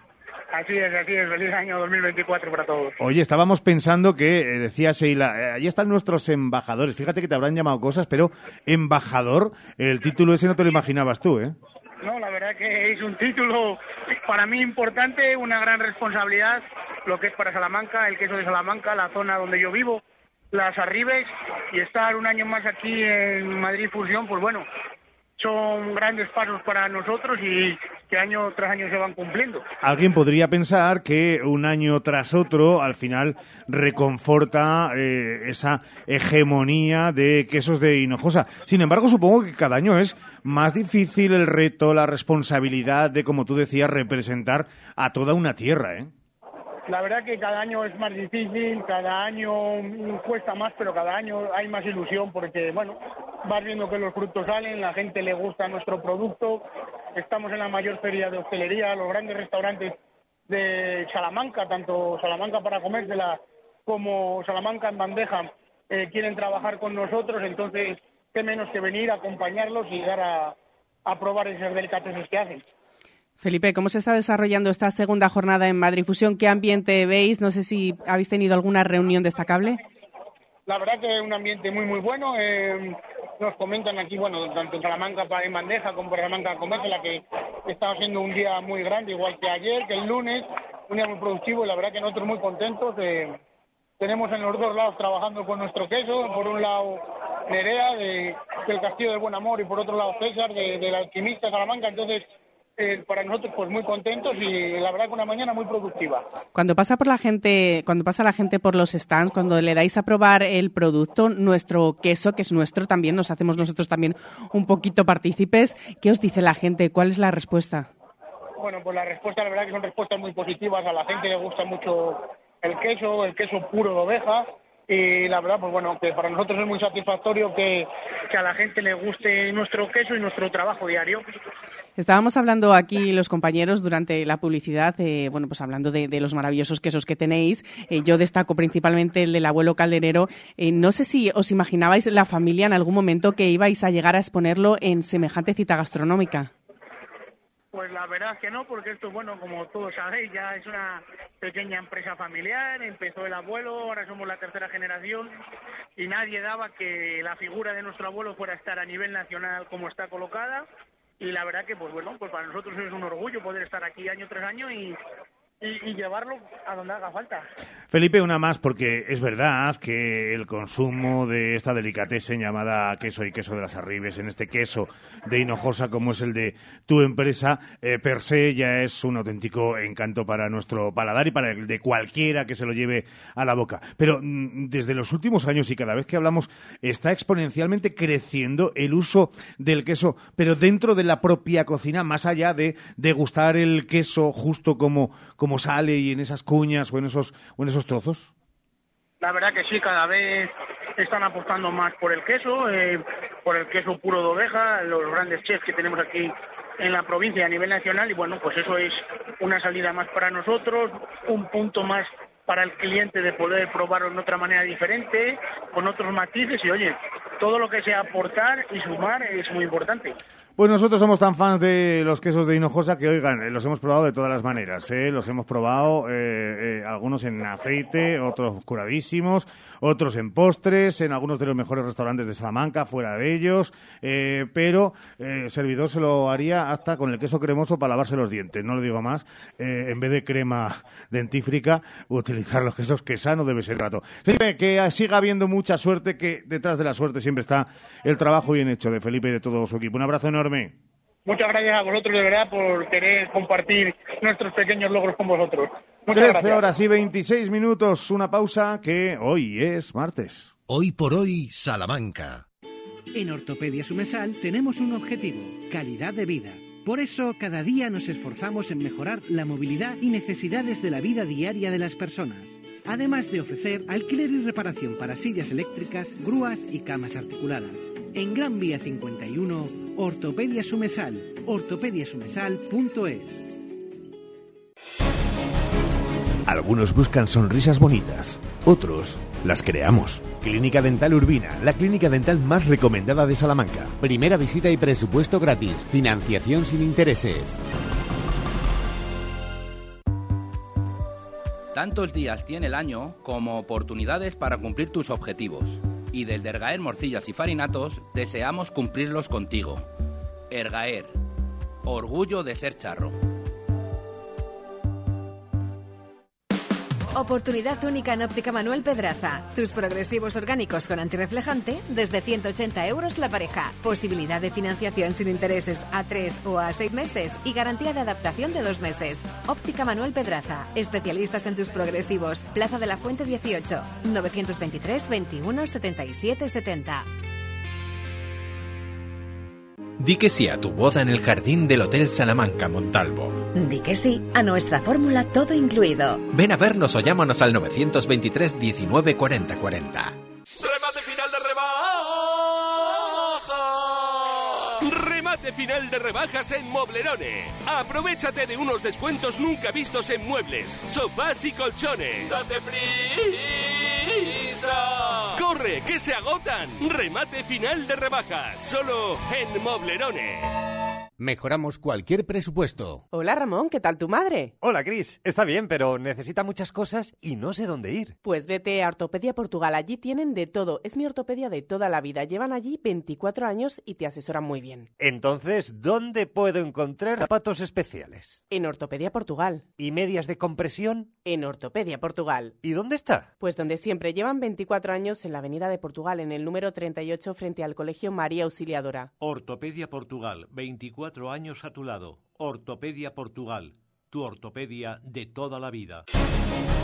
Así es, así es. Feliz año 2024 para todos. Oye, estábamos pensando que, eh, decía Sheila, eh, ahí están nuestros embajadores. Fíjate que te habrán llamado cosas, pero embajador, el título ese no te lo imaginabas tú, ¿eh? No, la verdad que es un título para mí importante, una gran responsabilidad, lo que es para Salamanca, el queso de Salamanca, la zona donde yo vivo, las Arribes, y estar un año más aquí en Madrid Fusión, pues bueno, son grandes pasos para nosotros y que año tras año se van cumpliendo. Alguien podría pensar que un año tras otro al final reconforta eh, esa hegemonía de quesos de Hinojosa. Sin embargo, supongo que cada año es más difícil el reto, la responsabilidad de, como tú decías, representar a toda una tierra, ¿eh? La verdad que cada año es más difícil, cada año cuesta más, pero cada año hay más ilusión porque, bueno, vas viendo que los frutos salen, la gente le gusta nuestro producto, estamos en la mayor feria de hostelería, los grandes restaurantes de Salamanca, tanto Salamanca para comérsela como Salamanca en bandeja, eh, quieren trabajar con nosotros, entonces qué menos que venir, a acompañarlos y dar a, a probar esos delicatessen que hacen. Felipe, ¿cómo se está desarrollando esta segunda jornada en Madrid Fusión? ¿Qué ambiente veis? No sé si habéis tenido alguna reunión destacable. La verdad que es un ambiente muy, muy bueno. Eh, nos comentan aquí, bueno, tanto en Salamanca en bandeja como en Salamanca Comercio, la que está haciendo un día muy grande, igual que ayer, que el lunes, un día muy productivo y la verdad que nosotros muy contentos. tenemos en los dos lados trabajando con nuestro queso, por un lado Nerea, de, del Castillo del Buen Amor, y por otro lado César, de, del Alquimista Salamanca. Entonces, eh, para nosotros pues muy contentos y la verdad que una mañana muy productiva. Cuando pasa por la gente, cuando pasa la gente por los stands, cuando le dais a probar el producto, nuestro queso, que es nuestro también, nos hacemos nosotros también un poquito partícipes, ¿qué os dice la gente? ¿Cuál es la respuesta? Bueno, pues la respuesta, la verdad que son respuestas muy positivas, a la gente le gusta mucho el queso, el queso puro de oveja, y la verdad, pues bueno, que para nosotros es muy satisfactorio que, a la gente le guste nuestro queso y nuestro trabajo diario. Estábamos hablando aquí los compañeros durante la publicidad, eh, bueno, pues hablando de, los maravillosos quesos que tenéis. Eh, yo destaco principalmente el del abuelo calderero. Eh, no sé si os imaginabais la familia en algún momento que ibais a llegar a exponerlo en semejante cita gastronómica. Pues la verdad es que no, porque esto, bueno, como todos sabéis, ya es una pequeña empresa familiar, empezó el abuelo, ahora somos la tercera generación y nadie daba que la figura de nuestro abuelo fuera a estar a nivel nacional como está colocada y la verdad que, pues bueno, pues para nosotros es un orgullo poder estar aquí año tras año y, y, llevarlo a donde haga falta. Felipe, una más, porque es verdad que el consumo de esta delicatessen llamada queso y queso de las arribes, en este queso de Hinojosa como es el de tu empresa, eh, per se ya es un auténtico encanto para nuestro paladar y para el de cualquiera que se lo lleve a la boca. Pero mm, desde los últimos años y cada vez que hablamos está exponencialmente creciendo el uso del queso, pero dentro de la propia cocina, más allá de degustar el queso justo como, como sale y en esas cuñas o en esos, o en esos trozos? La verdad que sí, cada vez están apostando más por el queso, eh, por el queso puro de oveja, los grandes chefs que tenemos aquí en la provincia a nivel nacional y bueno, pues eso es una salida más para nosotros, un punto más para el cliente de poder probarlo de otra manera diferente, con otros matices y oye, todo lo que sea aportar y sumar es muy importante. Pues nosotros somos tan fans de los quesos de Hinojosa que, oigan, eh, los hemos probado de todas las maneras. ¿eh? Los hemos probado eh, algunos en aceite, otros curadísimos, otros en postres, en algunos de los mejores restaurantes de Salamanca, fuera de ellos. pero servidor se lo haría hasta con el queso cremoso para lavarse los dientes, no lo digo más. en vez de crema dentífrica, utilizar los quesos que sano debe ser rato. Felipe, que siga habiendo mucha suerte, que detrás de la suerte siempre está el trabajo bien hecho de Felipe y de todo su equipo. Un abrazo enorme Muchas gracias a vosotros de verdad por querer compartir nuestros pequeños logros con vosotros. Muchas 13 horas y 26 minutos, una pausa que hoy es martes. Hoy por hoy, Salamanca. En Ortopedia Sumesal tenemos un objetivo, calidad de vida. Por eso, cada día nos esforzamos en mejorar la movilidad y necesidades de la vida diaria de las personas además de ofrecer alquiler y reparación para sillas eléctricas, grúas y camas articuladas. En Gran Vía 51, Ortopedia Sumesal, ortopediasumesal.es. Algunos buscan sonrisas bonitas, otros las creamos. Clínica Dental Urbina, la clínica dental más recomendada de Salamanca. Primera visita y presupuesto gratis, financiación sin intereses. Tantos días tiene el año como oportunidades para cumplir tus objetivos. Y desde Ergaer Morcillas y Farinatos deseamos cumplirlos contigo. Ergaer, orgullo de ser charro. Oportunidad única en Óptica Manuel Pedraza. Tus progresivos orgánicos con antirreflejante desde 180 euros la pareja. Posibilidad de financiación sin intereses a 3 o a 6 meses y garantía de adaptación de 2 meses. Óptica Manuel Pedraza. Especialistas en tus progresivos. Plaza de la Fuente 18. 923 21 77 70. Di que sí a tu boda en el jardín del Hotel Salamanca Montalvo. Di que sí a nuestra fórmula todo incluido. Ven a vernos o llámanos al 923 19 40 40. ¡Remate final de rebajas! ¡Remate final de rebajas en Moblerone! Aprovechate de unos descuentos nunca vistos en muebles, sofás y colchones. ¡Date ¡Corre, que se agotan! Remate final de rebajas, solo en Moblerone. Mejoramos cualquier presupuesto. Hola Ramón, ¿qué tal tu madre? Hola Cris, está bien, pero necesita muchas cosas y no sé dónde ir. Pues vete a Ortopedia Portugal, allí tienen de todo. Es mi ortopedia de toda la vida. Llevan allí 24 años y te asesoran muy bien. Entonces, ¿dónde puedo encontrar zapatos especiales? En Ortopedia Portugal. ¿Y medias de compresión? En Ortopedia Portugal. ¿Y dónde está? Pues donde siempre. Llevan 24 años en la Avenida de Portugal, en el número 38 frente al Colegio María Auxiliadora. Ortopedia Portugal, 24 años a tu lado. Ortopedia Portugal, tu ortopedia de toda la vida.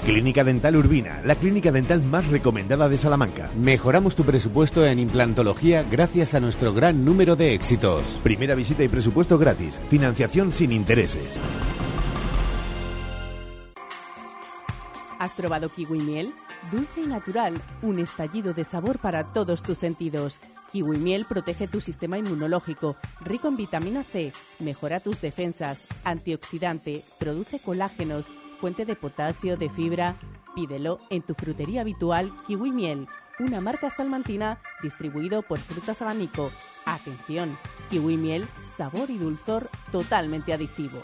Clínica Dental Urbina, la clínica dental más recomendada de Salamanca. Mejoramos tu presupuesto en implantología gracias a nuestro gran número de éxitos. Primera visita y presupuesto gratis. Financiación sin intereses. ¿Has probado kiwi miel? Dulce y natural, un estallido de sabor para todos tus sentidos. Kiwi miel protege tu sistema inmunológico, rico en vitamina C, mejora tus defensas, antioxidante, produce colágenos, fuente de potasio, de fibra. Pídelo en tu frutería habitual Kiwi Miel, una marca salmantina distribuido por Frutas Abanico. Atención, Kiwi Miel, sabor y dulzor totalmente adictivo.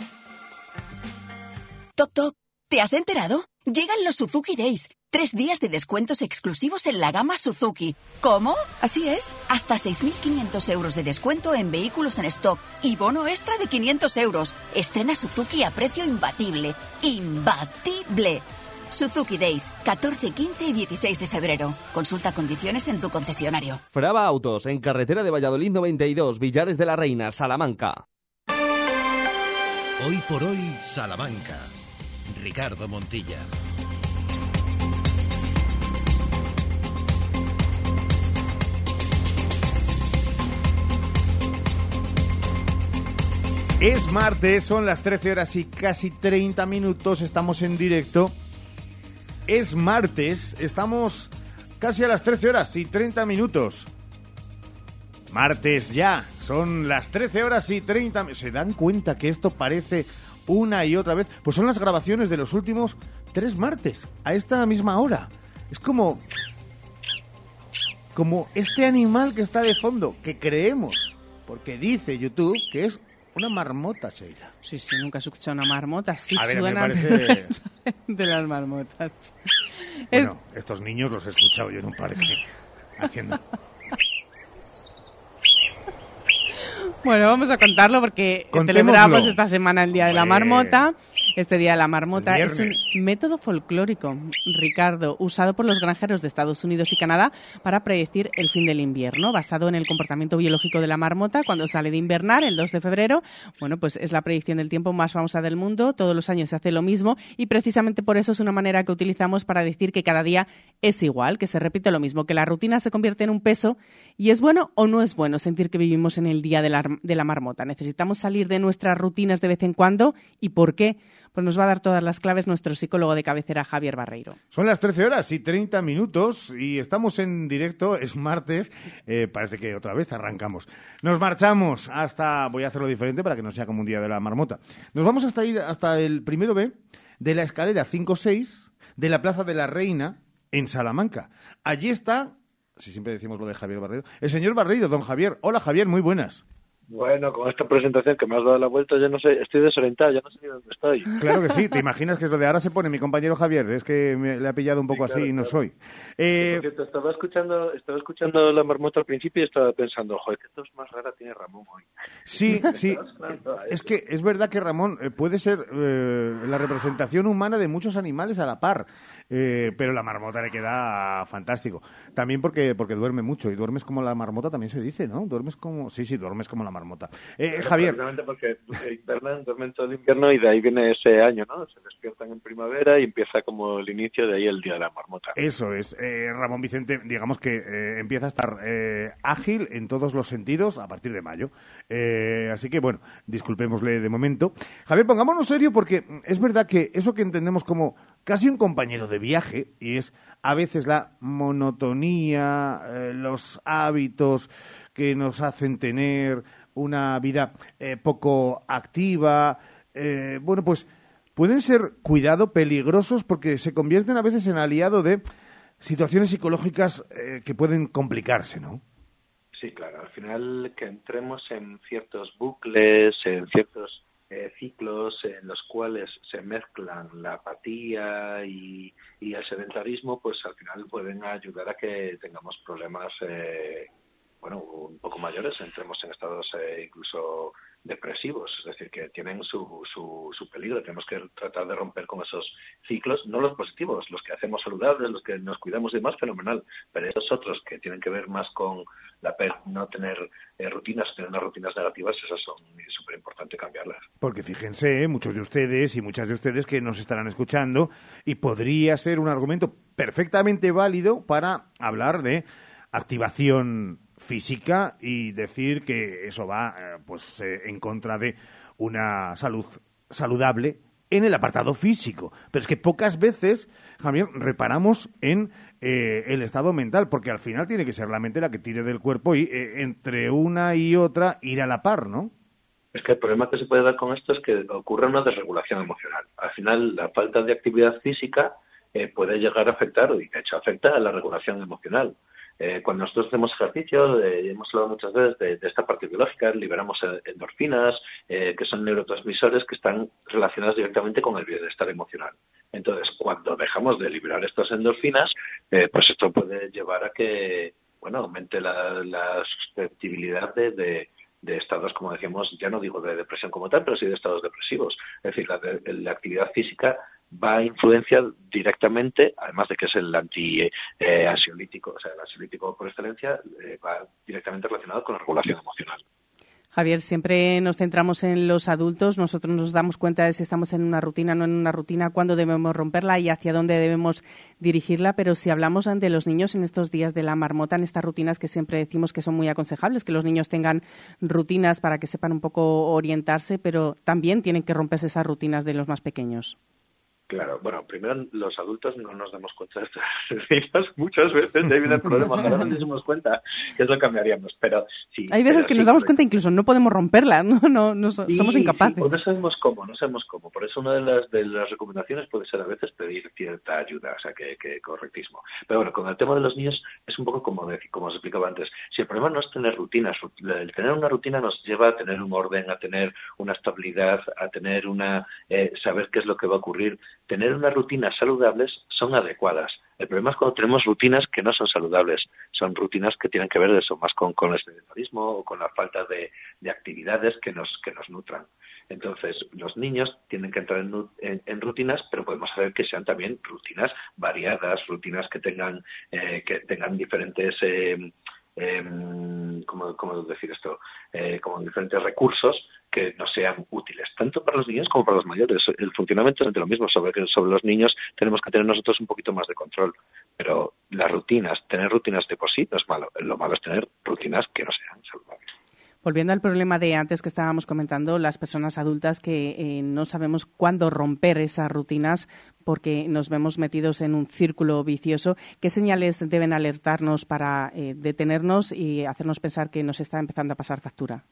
Toc Toc, ¿te has enterado? Llegan los Suzuki Days Tres días de descuentos exclusivos en la gama Suzuki. ¿Cómo? Así es. Hasta 6.500 euros de descuento en vehículos en stock y bono extra de 500 euros. Estrena Suzuki a precio imbatible. ¡Imbatible! Suzuki Days, 14, 15 y 16 de febrero. Consulta condiciones en tu concesionario. Fraba Autos, en carretera de Valladolid 92, Villares de la Reina, Salamanca. Hoy por hoy, Salamanca. Ricardo Montilla. Es martes, son las 13 horas y casi 30 minutos, estamos en directo. Es martes, estamos casi a las 13 horas y 30 minutos. Martes ya, son las 13 horas y 30. ¿Se dan cuenta que esto parece una y otra vez? Pues son las grabaciones de los últimos tres martes, a esta misma hora. Es como. Como este animal que está de fondo, que creemos, porque dice YouTube que es una marmota, Sheila. Sí, sí, nunca he escuchado una marmota. Sí A ver, me suena parece- de las marmotas. Bueno, estos niños los he escuchado yo en un parque haciendo. Bueno, vamos a contarlo porque Contémoslo. celebramos esta semana el Día de la. Marmota. Este Día de la Marmota es un método folclórico, Ricardo, usado por los granjeros de Estados Unidos y Canadá para predecir el fin del invierno, basado en el comportamiento biológico de la marmota cuando sale de invernar el 2 de febrero. Bueno, pues es la predicción del tiempo más famosa del mundo. Todos los años se hace lo mismo y precisamente por eso es una manera que utilizamos para decir que cada día es igual, que se repite lo mismo, que la rutina se convierte en un peso y es bueno o no es bueno sentir que vivimos en el día de la, marmota. Necesitamos salir de nuestras rutinas de vez en cuando y ¿por qué? Pues nos va a dar todas las claves nuestro psicólogo de cabecera Javier Barreiro. Son las 13 horas y 30 minutos y estamos en directo, es martes, eh, parece que otra vez arrancamos. Nos marchamos hasta, voy a hacerlo diferente para que no sea como un día de la marmota. Nos vamos hasta ir hasta el primero B de la escalera 5-6 de la Plaza de la Reina en Salamanca. Allí está, si siempre decimos lo de Javier Barreiro, el señor Barreiro, don Javier. Hola Javier, muy buenas. Bueno, con esta presentación que me has dado la vuelta, yo no sé, estoy desorientado, ya no sé ni dónde estoy. Claro que sí, te imaginas que es lo de ahora se pone mi compañero Javier, es que me, le ha pillado un poco así y no soy. Eh, cierto, estaba escuchando, estaba escuchando la marmota al principio y estaba pensando, joder, qué tos más rara tiene Ramón hoy. Sí, sí. Es que es verdad que Ramón eh, puede ser eh, la representación humana de muchos animales a la par, eh, pero la marmota le queda fantástico. También porque porque duerme mucho y duermes como la marmota también se dice, ¿no? Duermes como sí, sí, duermes como la marmota. Eh, Javier, porque porque invernan, duermen todo el invierno y de ahí viene ese año, ¿no? Se despiertan en primavera y empieza como el inicio de ahí el día de la marmota. eso es. Eh, Ramón Vicente, digamos que eh, empieza a estar eh, ágil en todos los sentidos a partir de mayo. Eh, así que bueno, disculpémosle de momento. Javier, pongámonos serio porque es verdad que eso que entendemos como casi un compañero de viaje y es a veces la monotonía, eh, los hábitos que nos hacen tener una vida eh, poco activa, eh, bueno, pues pueden ser, cuidado, peligrosos porque se convierten a veces en aliado de situaciones psicológicas eh, que pueden complicarse, ¿no? Sí, claro. Al final que entremos en ciertos bucles, en ciertos eh, ciclos en los cuales se mezclan la apatía y, y el sedentarismo, pues al final pueden ayudar a que tengamos problemas, eh, bueno, un poco mayores, entremos en estados eh, incluso depresivos, es decir, que tienen su, su, peligro. Tenemos que tratar de romper con esos ciclos, no los positivos, los que hacemos saludables, los que nos cuidamos y demás, fenomenal, pero esos otros que tienen que ver más con la no tener eh, rutinas, tener unas rutinas negativas, esas son súper importante cambiarlas. Porque fíjense, muchos de ustedes y muchas de ustedes que nos estarán escuchando, y podría ser un argumento perfectamente válido para hablar de activación física y decir que eso va eh, pues eh, en contra de una salud saludable en el apartado físico. Pero es que pocas veces, Javier, reparamos en eh, el estado mental, porque al final tiene que ser la mente la que tire del cuerpo y eh, entre una y otra ir a la par, ¿no? Es que el problema que se puede dar con esto es que ocurre una desregulación emocional. Al final, la falta de actividad física eh, puede llegar a afectar, y de hecho afecta a la regulación emocional. Eh, cuando nosotros hacemos ejercicio, eh, hemos hablado muchas veces de, esta parte biológica, liberamos eh, endorfinas, eh, que son neurotransmisores que están relacionados directamente con el bienestar emocional. Entonces, cuando dejamos de liberar estas endorfinas, eh, pues esto puede llevar a que bueno, aumente la, susceptibilidad de, de, estados, como decíamos, ya no digo de depresión como tal, pero sí de estados depresivos. Es decir, la, de- la actividad física va a influenciar directamente, además de que es el anti-ansiolítico, o sea, el ansiolítico por excelencia, va directamente relacionado con la regulación emocional. Javier, siempre nos centramos en los adultos. Nosotros nos damos cuenta de si estamos en una rutina o no en una rutina, cuándo debemos romperla y hacia dónde debemos dirigirla. Pero si hablamos ante los niños en estos días de la marmota, en estas rutinas que siempre decimos que son muy aconsejables, que los niños tengan rutinas para que sepan un poco orientarse, pero también tienen que romperse esas rutinas de los más pequeños. Claro, bueno, primero los adultos no nos damos cuenta de estas muchas veces, de ahí viene el problema, ahora nos damos cuenta que eso cambiaríamos, pero sí. Hay veces que nos damos cuenta incluso no podemos romperla, no, no, no somos incapaces. no sabemos cómo, no sabemos cómo, por eso una de las, de las recomendaciones puede ser a veces pedir cierta ayuda, o sea, que, que correctismo. Pero bueno, con el tema de los niños es un poco como, como os explicaba antes, si el problema no es tener rutinas, el tener una rutina nos lleva a tener un orden, a tener una estabilidad, a tener una, eh, saber qué es lo que va a ocurrir, tener unas rutinas saludables son adecuadas. El problema es cuando tenemos rutinas que no son saludables, son rutinas que tienen que ver eso más con, el sedentarismo o con la falta de, actividades que nos, que nos nutran. Entonces, los niños tienen que entrar en, rutinas, pero podemos saber que sean también rutinas variadas, rutinas que tengan, eh, que tengan diferentes eh, eh, ¿cómo, decir esto? Eh, como diferentes recursos que nos sean útiles, tanto para los niños como para los mayores. El funcionamiento es de lo mismo, sobre, sobre los niños tenemos que tener nosotros un poquito más de control, pero las rutinas, tener rutinas de por sí no es malo, lo malo es tener rutinas que no sean saludables. Volviendo al problema de antes que estábamos comentando, las personas adultas que eh, no sabemos cuándo romper esas rutinas porque nos vemos metidos en un círculo vicioso, ¿qué señales deben alertarnos para eh, detenernos y hacernos pensar que nos está empezando a pasar factura?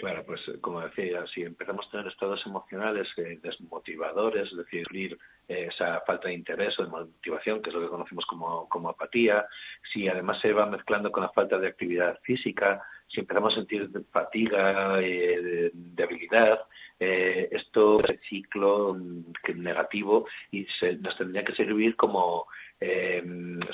Claro, pues como decía, si empezamos a tener estados emocionales eh, desmotivadores, es decir, esa falta de interés o de motivación, que es lo que conocemos como, como apatía, si además se va mezclando con la falta de actividad física, si empezamos a sentir fatiga, eh, debilidad, eh, esto es el ciclo mm, negativo y nos tendría que servir como eh,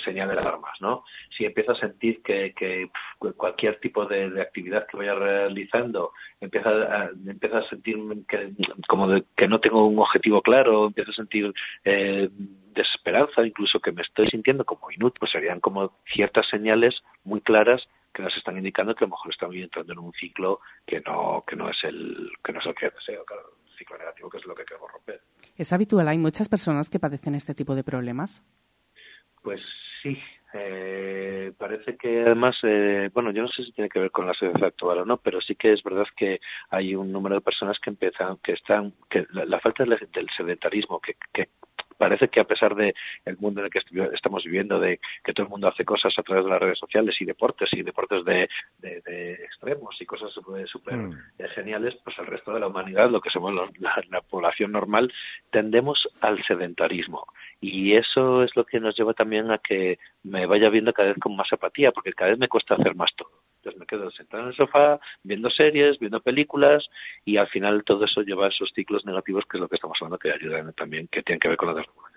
señal de alarmas, ¿no? Si empiezo a sentir que, cualquier tipo de, actividad que vaya realizando empieza a, empieza a sentir que, como que no tengo un objetivo claro, empiezo a sentir eh, desesperanza, incluso que me estoy sintiendo como inútil, pues serían como ciertas señales muy claras que nos están indicando que a lo mejor estamos entrando en un ciclo que no que no es el que no es el que deseo, claro, un ciclo negativo que es lo que queremos romper. ¿Es habitual? ¿Hay muchas personas que padecen este tipo de problemas? Pues sí, eh, parece que además, eh, bueno, yo no sé si tiene que ver con la sociedad actual o no, pero sí que es verdad que hay un número de personas que empiezan, que están, que la, falta del, sedentarismo, que, que parece que a pesar de el mundo en el que estamos viviendo, de que todo el mundo hace cosas a través de las redes sociales y deportes y deportes de, extremos y cosas súper mm. geniales, pues el resto de la humanidad, lo que somos la, población normal, tendemos al sedentarismo. Y eso es lo que nos lleva también a que me vaya viendo cada vez con más apatía, porque cada vez me cuesta hacer más todo. Entonces me quedo sentado en el sofá, viendo series, viendo películas, y al final todo eso lleva a esos ciclos negativos, que es lo que estamos hablando, que ayudan también, que tienen que ver con la desregulación.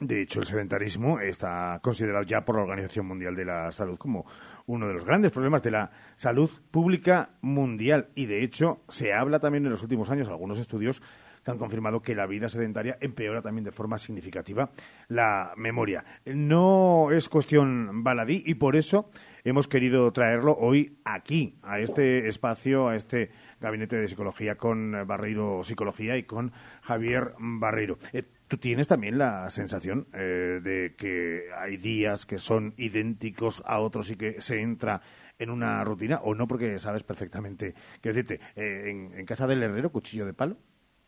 De hecho, el sedentarismo está considerado ya por la Organización Mundial de la Salud como uno de los grandes problemas de la salud pública mundial. Y de hecho, se habla también en los últimos años, algunos estudios que han confirmado que la vida sedentaria empeora también de forma significativa la memoria. No es cuestión baladí y por eso hemos querido traerlo hoy aquí, a este espacio, a este gabinete de psicología con Barreiro Psicología y con Javier Barreiro. Eh, ¿Tú tienes también la sensación eh, de que hay días que son idénticos a otros y que se entra en una rutina o no porque sabes perfectamente? Quiero decirte, eh, en, casa del herrero, cuchillo de palo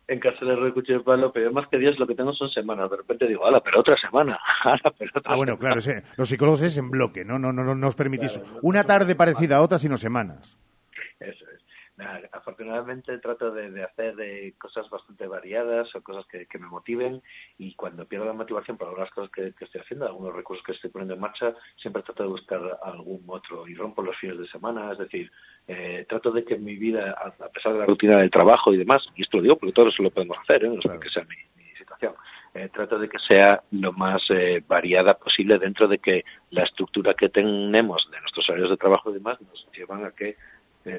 en casa del herrero cuchillo de palo, pero más que días lo que tengo son semanas. De repente digo, ala, pero otra semana. pero otra ah, bueno, claro, los psicólogos es en bloque, ¿no? No, no, no, os permitís una tarde parecida a otra, sino semanas. Eso es afortunadamente trato de, hacer de cosas bastante variadas o cosas que, me motiven y cuando pierdo la motivación por algunas cosas que, estoy haciendo, algunos recursos que estoy poniendo en marcha, siempre trato de buscar algún otro y rompo los fines de semana, es decir, eh, trato de que mi vida, a pesar de la rutina del trabajo y demás, y esto lo digo porque todo eso lo podemos hacer, ¿eh? no que sea mi, situación, eh, trato de que sea lo más eh, variada posible dentro de que la estructura que tenemos de nuestros horarios de trabajo y demás nos llevan a que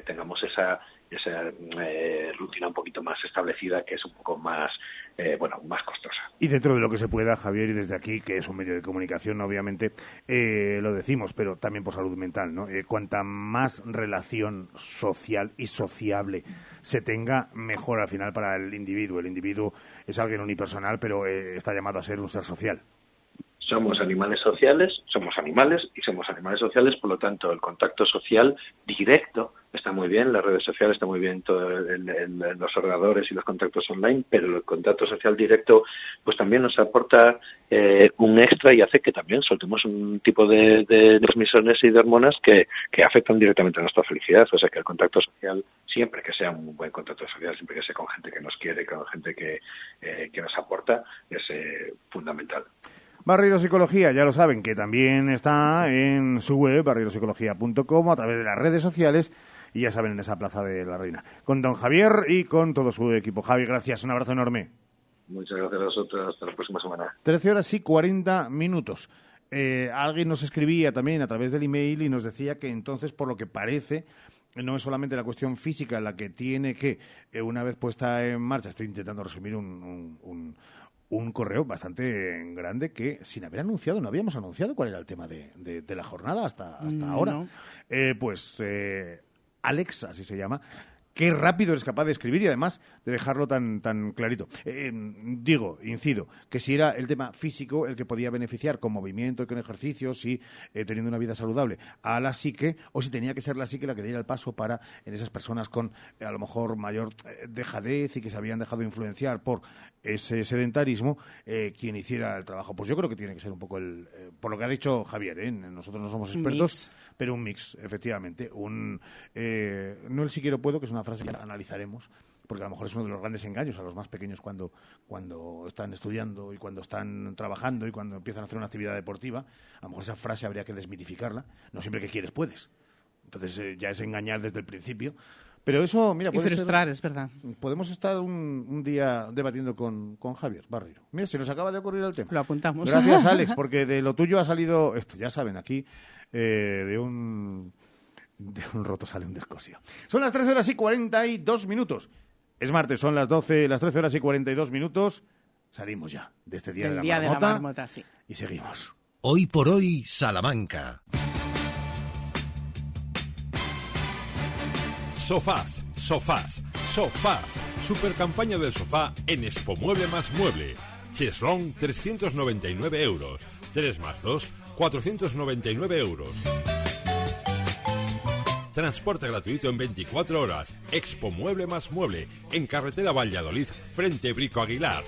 tengamos esa, esa eh, rutina un poquito más establecida que es un poco más eh, bueno más costosa. Y dentro de lo que se pueda Javier y desde aquí que es un medio de comunicación obviamente eh, lo decimos pero también por salud mental no cuanta más relación social y sociable se tenga mejor al final para el individuo. El individuo es alguien unipersonal pero está llamado a ser un ser social. Somos animales sociales, somos animales y somos animales sociales, por lo tanto el contacto social directo está muy bien, las redes sociales está muy bien, todo los ordenadores y los contactos online, pero el contacto social directo pues también nos aporta eh, un extra y hace que también soltemos un tipo de, de, transmisiones y de hormonas que, que, afectan directamente a nuestra felicidad. O sea que el contacto social, siempre que sea un buen contacto social, siempre que sea con gente que nos quiere, con gente que, eh, que nos aporta, es eh, fundamental. Barrero Psicología, ya lo saben, que también está en su web, barrerosicología.com, a través de las redes sociales y ya saben, en esa plaza de la Reina. Con don Javier y con todo su equipo. Javi, gracias, un abrazo enorme. Muchas gracias a vosotros, hasta la próxima semana. 13 horas y 40 minutos. Eh, alguien nos escribía también a través del email y nos decía que entonces, por lo que parece, no es solamente la cuestión física la que tiene que, eh, una vez puesta en marcha, estoy intentando resumir un, un correo bastante grande que sin haber anunciado, no habíamos anunciado cuál era el tema de, de, la jornada hasta, hasta mm, ahora. Eh, pues eh, Alex, así se llama, qué rápido eres capaz de escribir y además de dejarlo tan, tan clarito. Eh, digo, incido, que si era el tema físico el que podía beneficiar con movimiento y con ejercicios y eh, teniendo una vida saludable a la psique, o si tenía que ser la psique la que diera el paso para en esas personas con eh, a lo mejor mayor dejadez y que se habían dejado influenciar por ese sedentarismo, quien hiciera el trabajo. Pues yo creo que tiene que ser un poco el, por lo que ha dicho Javier, nosotros no somos expertos, pero un mix, efectivamente. Un, no el si quiero puedo, que es una frase que analizaremos, porque a lo mejor es uno de los grandes engaños a los más pequeños cuando, cuando están estudiando y cuando están trabajando y cuando empiezan a hacer una actividad deportiva. A lo mejor esa frase habría que desmitificarla. No siempre que quieres puedes. Entonces eh, ya es engañar desde el principio. Pero eso, mira, puede y frustrar, es verdad. Podemos estar un, un día debatiendo con, con, Javier Barrero. Mira, se nos acaba de ocurrir el tema. Lo apuntamos. Gracias, Alex, porque de lo tuyo ha salido esto, ya saben, aquí, eh, de un de un roto sale un descosio. Son las 13 horas y 42 minutos. Es martes, son las 12, las 13 horas y 42 minutos. Salimos ya de este día, de, la día de la marmota. Sí. Y seguimos. Hoy por hoy, Salamanca. Sofaz, Sofaz, Sofaz. Super campaña del sofá en Expo Mueble más Mueble. Cheslong, 399 euros. 3 más 2, 499 euros. Transporte gratuito en 24 horas. Expo Mueble más Mueble. En carretera Valladolid, frente Brico Aguilar.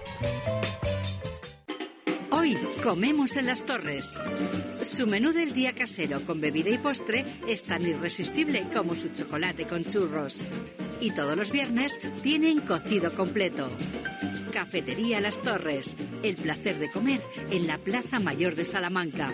Hoy comemos en las torres. Su menú del día casero con bebida y postre es tan irresistible como su chocolate con churros. Y todos los viernes tienen cocido completo. Cafetería Las Torres. El placer de comer en la Plaza Mayor de Salamanca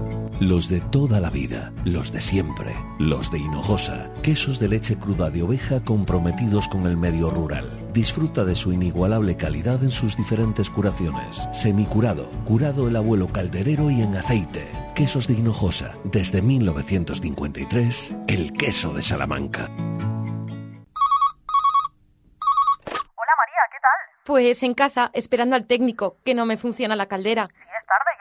Los de toda la vida, los de siempre, los de Hinojosa, quesos de leche cruda de oveja comprometidos con el medio rural disfruta de su inigualable calidad en sus diferentes curaciones. Semicurado, curado el abuelo calderero y en aceite. Quesos de Hinojosa, desde 1953, el queso de Salamanca. Hola María, ¿qué tal? Pues en casa, esperando al técnico, que no me funciona la caldera. Sí, es tarde.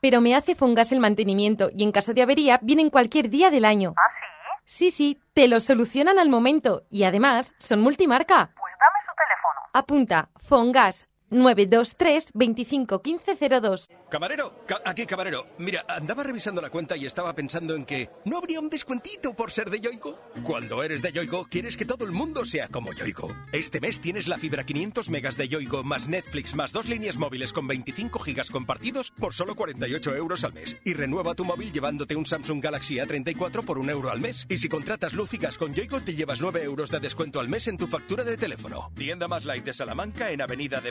Pero me hace Fongas el mantenimiento y en caso de avería vienen cualquier día del año. ¿Ah, sí? Sí, sí, te lo solucionan al momento y además son multimarca. Apunta Fongas 923 25 1502. Camarero, aquí camarero. Mira, andaba revisando la cuenta y estaba pensando en que no habría un descuentito por ser de Yoigo. Cuando eres de Yoigo, quieres que todo el mundo sea como Yoigo. Este mes tienes la fibra 500 megas de Yoigo más Netflix más dos líneas móviles con 25 gigas compartidos por solo 48 euros al mes. Y renueva tu móvil llevándote un Samsung Galaxy A34 por un euro al mes. Y si contratas gas con Yoigo, te llevas 9 euros de descuento al mes en tu factura de teléfono. Tienda más light de Salamanca en Avenida de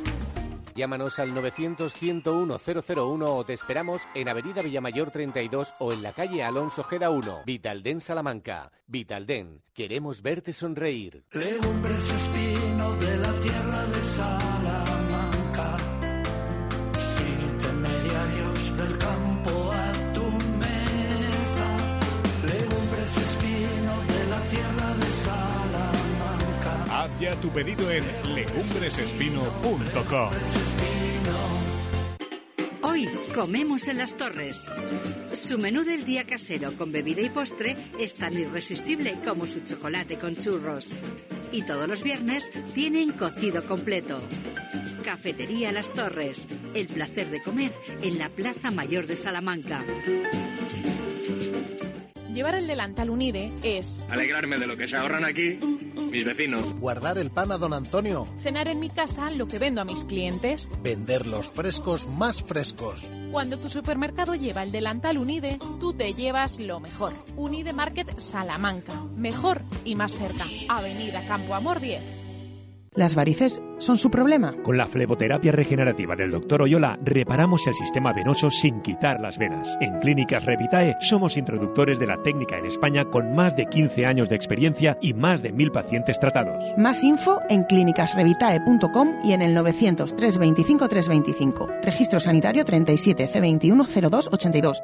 Llámanos al 900-101-001 o te esperamos en Avenida Villamayor 32 o en la calle Alonso Gera 1, Vitalden Salamanca. Vitalden, queremos verte sonreír. Legumbres espinos de la tierra de Salamanca, sin intermediarios del campo ya tu pedido en legumbresespino.com. Hoy comemos en las torres. Su menú del día casero con bebida y postre es tan irresistible como su chocolate con churros. Y todos los viernes tienen cocido completo. Cafetería Las Torres. El placer de comer en la Plaza Mayor de Salamanca. Llevar el delantal Unide es Alegrarme de lo que se ahorran aquí mis vecinos. Guardar el pan a don Antonio. cenar en mi casa lo que vendo a mis clientes. Vender los frescos más frescos. Cuando tu supermercado lleva el delantal Unide, tú te llevas lo mejor. Unide Market Salamanca. Mejor y más cerca. Avenida Campo Amor 10. ¿Las varices son su problema? Con la fleboterapia regenerativa del Dr. Oyola reparamos el sistema venoso sin quitar las venas. En Clínicas Revitae somos introductores de la técnica en España con más de 15 años de experiencia y más de mil pacientes tratados. Más info en clínicasrevitae.com y en el 900 325 325. Registro sanitario 37 C21 0282.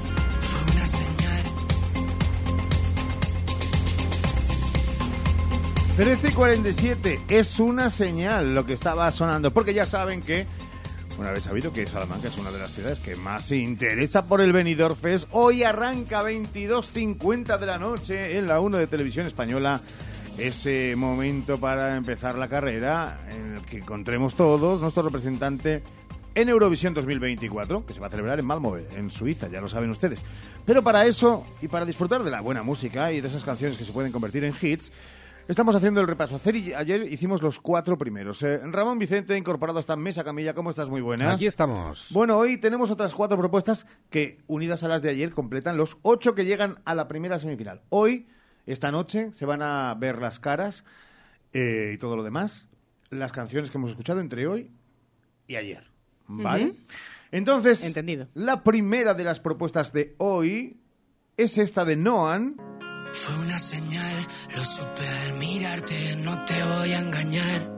13 y 47 es una señal lo que estaba sonando, porque ya saben que, una vez sabido que Salamanca es una de las ciudades que más se interesa por el Benidorm Fest, hoy arranca 22.50 de la noche en la 1 de Televisión Española ese momento para empezar la carrera en el que encontremos todos nuestro representante en Eurovisión 2024, que se va a celebrar en Malmö, en Suiza, ya lo saben ustedes. Pero para eso y para disfrutar de la buena música y de esas canciones que se pueden convertir en hits, Estamos haciendo el repaso. Ayer, ayer hicimos los cuatro primeros. Eh, Ramón Vicente, incorporado a esta mesa, Camilla, ¿cómo estás? Muy buenas. Aquí estamos. Bueno, hoy tenemos otras cuatro propuestas que, unidas a las de ayer, completan los ocho que llegan a la primera semifinal. Hoy, esta noche, se van a ver las caras eh, y todo lo demás, las canciones que hemos escuchado entre hoy y ayer. ¿Vale? Entonces, Entendido. la primera de las propuestas de hoy es esta de Noan. Fue una señal, lo supe al mirarte, no te voy a engañar.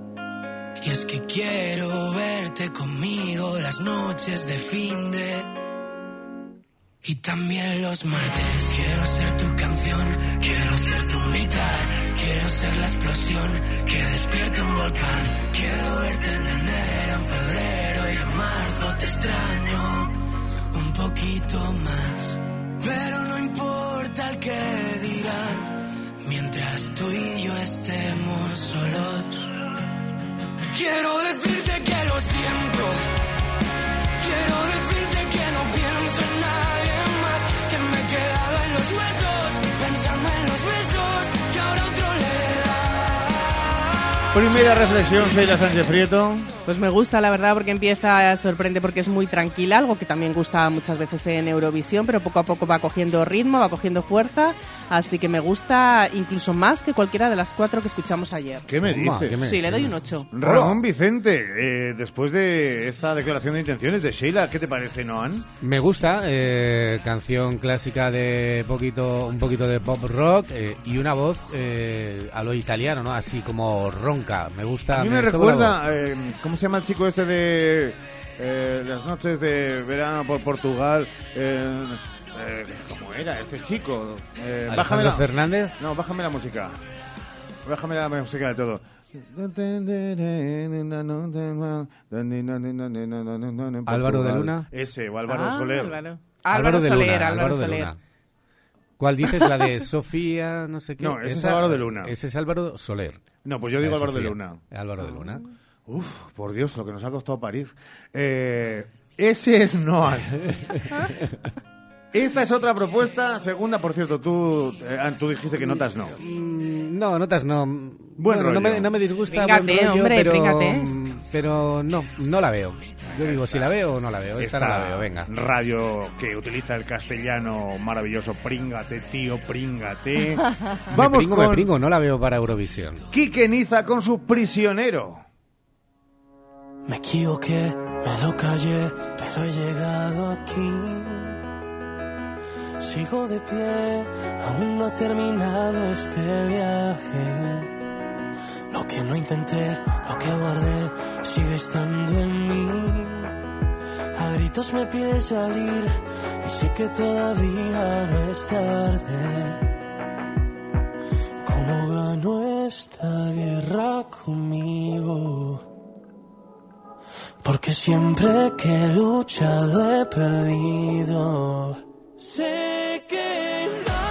Y es que quiero verte conmigo las noches de fin de. Y también los martes. Quiero ser tu canción, quiero ser tu mitad. Quiero ser la explosión que despierte un volcán. Quiero verte en enero, en febrero y en marzo te extraño un poquito más. Pero no importa el que dirán, mientras tú y yo estemos solos. Quiero decirte que lo siento. Quiero decirte que no pienso en nadie más. Que me he quedado en los huesos, pensando en los besos que ahora otro le da. Primera reflexión, Sheila Sánchez Prieto. Pues me gusta, la verdad, porque empieza, sorprende porque es muy tranquila, algo que también gusta muchas veces en Eurovisión, pero poco a poco va cogiendo ritmo, va cogiendo fuerza, así que me gusta incluso más que cualquiera de las cuatro que escuchamos ayer. ¿Qué me dices? ¿qué me- Sí, le doy un 8. Ramón Vicente, eh, después de esta declaración de intenciones de Sheila, ¿qué te parece, Noan? Me gusta, eh, canción clásica de poquito, un poquito de pop rock eh, y una voz eh, a lo italiano, ¿no? Así como ronca. Me gusta. A mí me voz. recuerda, eh, ¿cómo se llama el chico este de eh, las noches de verano por Portugal? Eh, eh, ¿Cómo era este chico? Eh, bájame la- Fernández. No, bájame la música. Bájame la música de todo. Álvaro de Luna. Ese, o Álvaro Ah, Soler. Álvaro. Álvaro de Soler, Luna. Álvaro de Soler. Luna. ¿Cuál dices? La de Sofía, no sé qué. No, ese es Álvaro de Luna. Ese es Álvaro Soler. No, pues yo digo Álvaro de Sofía. Luna. Álvaro de Luna. Uf, por Dios, lo que nos ha costado parir. Eh, ese es Noah. Esta es otra propuesta, segunda, por cierto, tú, eh, tú dijiste que notas no. Mm, No, notas no. Buen Bueno, no, me, no me disgusta. Buen rollo, hombre, pero, fríngate. pero no, no la veo. Yo digo, si la veo o no la veo. Esta, no la veo, venga. radio que utiliza el castellano maravilloso, príngate, tío, príngate. me Vamos pringo, me con pringo, no la veo para Eurovisión. Quique Niza con su prisionero. Me equivoqué, me lo callé, pero he llegado aquí. Sigo de pie, aún no he terminado este viaje. Lo que no intenté, lo que guardé, sigue estando en mí. A gritos me pide salir y sé que todavía no es tarde. ¿Cómo ganó esta guerra conmigo? Porque siempre que he luchado he perdido. Sé que no,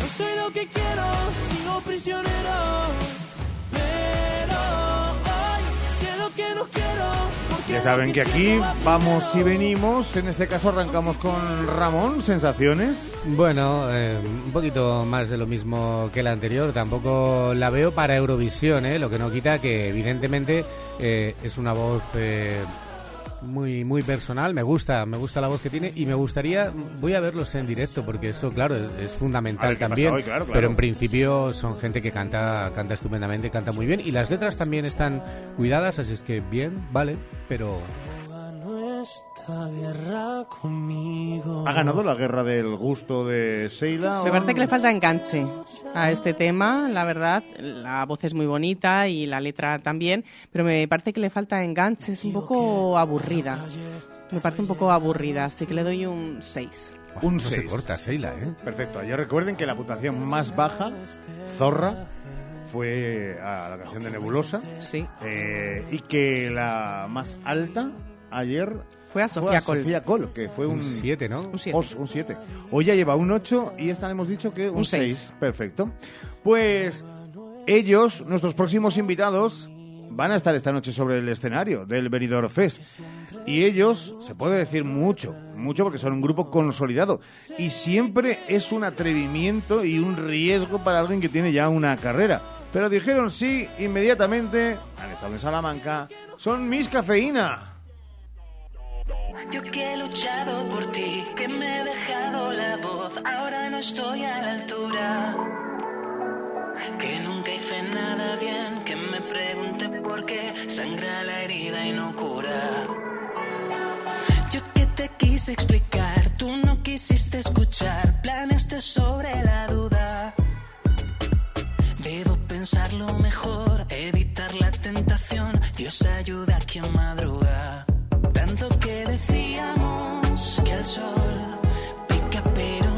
no soy lo que quiero, sigo prisionero. Saben que aquí vamos y venimos. En este caso arrancamos con Ramón, sensaciones. Bueno, eh, un poquito más de lo mismo que la anterior. Tampoco la veo para Eurovisión, ¿eh? lo que no quita que evidentemente eh, es una voz eh, muy muy personal. Me gusta, me gusta la voz que tiene y me gustaría, voy a verlos en directo porque eso, claro, es, fundamental también. hoy, claro, claro. Pero en principio son gente que canta canta estupendamente, canta muy bien y las letras también están cuidadas, así es que bien, vale, pero esta guerra conmigo. Ha ganado la guerra del gusto de Sheila. Me parece que le falta enganche a este tema, la verdad. La voz es muy bonita y la letra también, pero me parece que le falta enganche, es un poco aburrida. Me parece un poco aburrida, así que le doy un 6. Un no se seis. corta, Sheila, ¿eh? Perfecto. Ayer recuerden que la puntuación más baja, Zorra, fue a la canción de Nebulosa. Sí. Eh, y que la más alta ayer Fue a Sofía Col. Sofía Col, que fue un Un 7, ¿no? Un 7. Os- un 7. Hoy ya lleva un 8 y esta hemos dicho que un, Un 6. seis. Perfecto. Pues ellos, nuestros próximos invitados, van a estar esta noche sobre el escenario del Benidorm Fest. Y ellos, se puede decir mucho, mucho porque son un grupo consolidado. Y siempre es un atrevimiento y un riesgo para alguien que tiene ya una carrera. Pero dijeron sí inmediatamente, han estado en Salamanca, son Miss Cafeína. Yo que he luchado por ti, que me he dejado la voz, ahora no estoy a la altura. Que nunca hice nada bien, que me pregunté por qué sangra la herida y no cura. Yo que te quise explicar, tú no quisiste escuchar, planeaste sobre la duda. Debo pensarlo mejor, evitar la tentación, Dios ayuda a quien madruga. Tanto que decíamos que el sol pica pero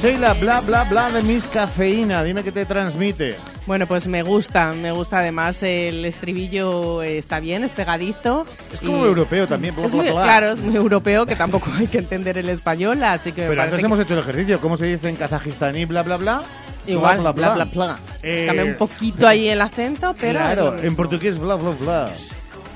bla. Sheila, bla, bla, bla de Miss Cafeína. Dime qué te transmite. Bueno, pues me gusta, me gusta además el estribillo eh, está bien, es pegadizo. Es como europeo también, es muy. Claro, es muy europeo que tampoco hay que entender el español, así que Pero antes que- hemos hecho el ejercicio. ¿Cómo se dice en kazajistaní, bla, bla, bla? Igual, bla, bla, bla, bla, bla. Eh, Cambia un poquito ahí el acento, pero... Claro, en portugués, bla, bla, bla.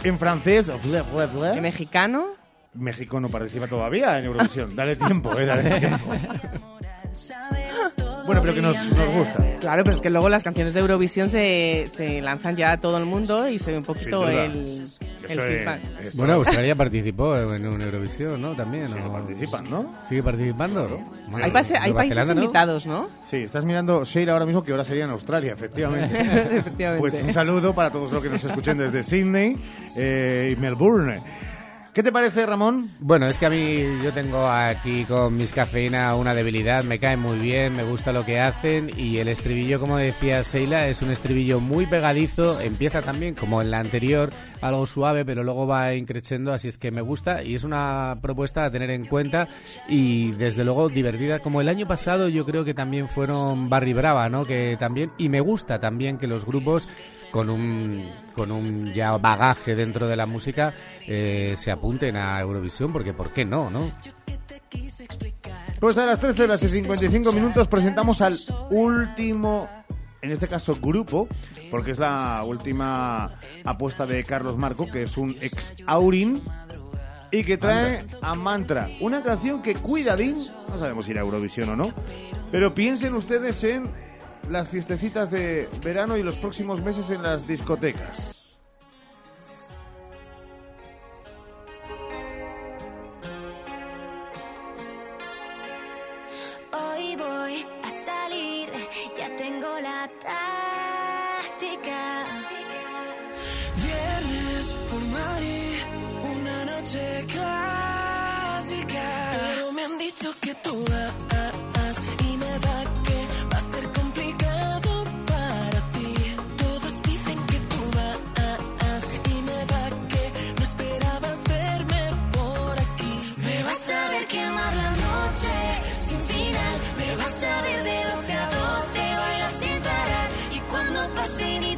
En francés, bla, bla, bla. En mexicano... México no participa todavía en Eurovisión. Dale tiempo, eh, dale tiempo. Bueno, pero que nos, nos gusta. Claro, pero es que luego las canciones de Eurovisión se, se lanzan ya a todo el mundo y se ve un poquito el, el Esto es- feedback. Bueno, Australia participó en un Eurovisión, ¿no? También. ¿no? participan, ¿no? ¿Sigue participando? Hay, pase- hay países Zelanda, ¿no? invitados, ¿no? Sí, estás mirando Sheila ahora mismo que ahora sería en Australia, efectivamente. Efectivamente. Pues un saludo para todos los que nos escuchen desde Sydney eh, y Melbourne. ¿Qué te parece, Ramón? Bueno, es que a mí yo tengo aquí con mis cafeína una debilidad, me cae muy bien, me gusta lo que hacen y el estribillo, como decía Seila, es un estribillo muy pegadizo, empieza también como en la anterior, algo suave, pero luego va increciendo, así es que me gusta y es una propuesta a tener en cuenta y desde luego divertida, como el año pasado yo creo que también fueron Barry Brava, ¿no? Que también, y me gusta también que los grupos con un, con un ya bagaje dentro de la música eh, se apunten a Eurovisión, porque ¿por qué no, no? Pues a las 13 horas y 55 minutos presentamos al último, en este caso grupo, porque es la última apuesta de Carlos Marco, que es un ex Aurin, y que trae a Mantra, una canción que cuidadín, no sabemos si a Eurovisión o no, pero piensen ustedes en las fiestecitas de verano y los próximos meses en las discotecas. Hoy voy a salir, ya tengo la táctica. Viernes por Madrid, una noche clásica. Pero me han dicho que tú vas y me da cuando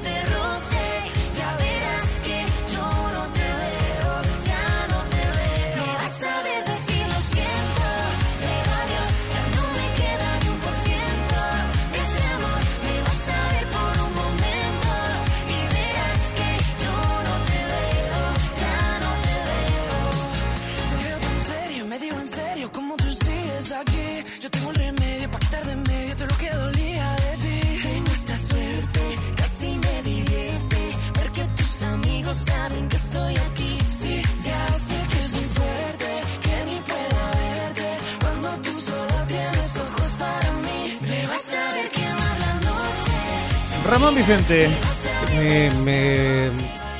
Vicente. Me, me,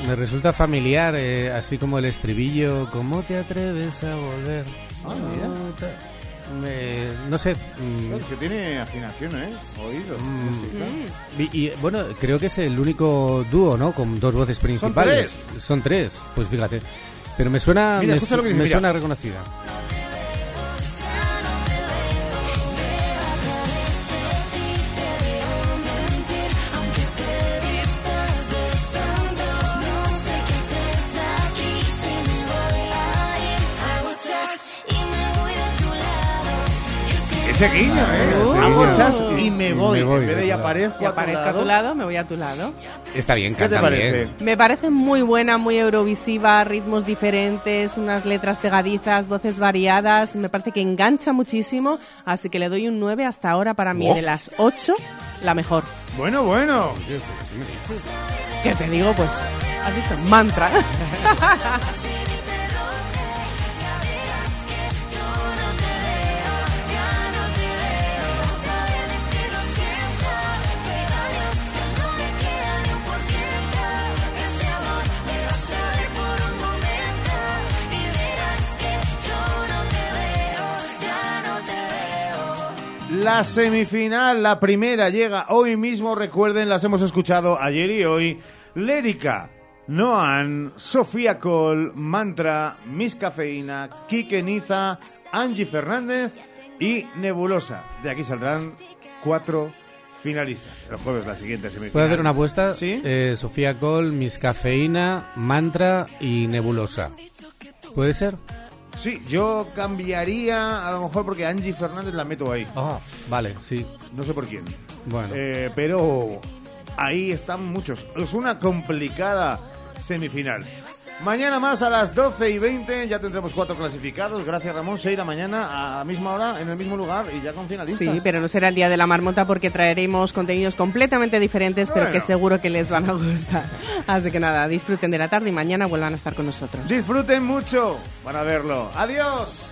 me resulta familiar, eh, así como el estribillo, ¿cómo te atreves a volver? Ah, mira. No te- me- no sé. mm, Es que tiene afinación, ¿eh? Oídos. Y, y, bueno, creo que es el único dúo, ¿no? Con dos voces principales. Son tres. Pues fíjate. Pero me suena, Mira, me, escucha lo que dice, me suena reconocida. Ese guiño, ¿eh? Ese Hago guiño. chas y me Y voy. me voy, en vez de y tu aparezco, Y aparezco a tu lado, me voy a tu lado. Está bien, ¿Qué te cantan parece? bien. Me parece muy buena, muy eurovisiva, ritmos diferentes, unas letras pegadizas, voces variadas. Me parece que engancha muchísimo, así que le doy un 9 hasta ahora para mí. Oh. De las 8, la mejor. Bueno, bueno. ¿Qué te digo? Pues, has visto, mantra. La semifinal, la primera, llega hoy mismo. Recuerden, las hemos escuchado ayer y hoy. Lérica, Noan, Sofía Col, Mantra, Miss Cafeína, Kike Niza, Angie Fernández y Nebulosa. De aquí saldrán cuatro finalistas. El jueves la siguiente semifinal. ¿Puedo hacer una apuesta? Sí. Eh, Sofía Col, Miss Cafeína, Mantra y Nebulosa. ¿Puede ser? Sí, yo cambiaría a lo mejor porque Angie Fernández la meto ahí. Ah, vale, sí. No sé por quién. Bueno. Eh, pero ahí están muchos. Es una complicada semifinal. Mañana más a las 12 y 20 ya tendremos cuatro clasificados. Gracias Ramón. 6 de la mañana a misma hora en el mismo lugar y ya con finalistas. Sí, pero no será el día de la marmota porque traeremos contenidos completamente diferentes, pero que seguro que les van a gustar. Así que nada, disfruten de la tarde y mañana vuelvan a estar con nosotros. Disfruten mucho para verlo. Adiós.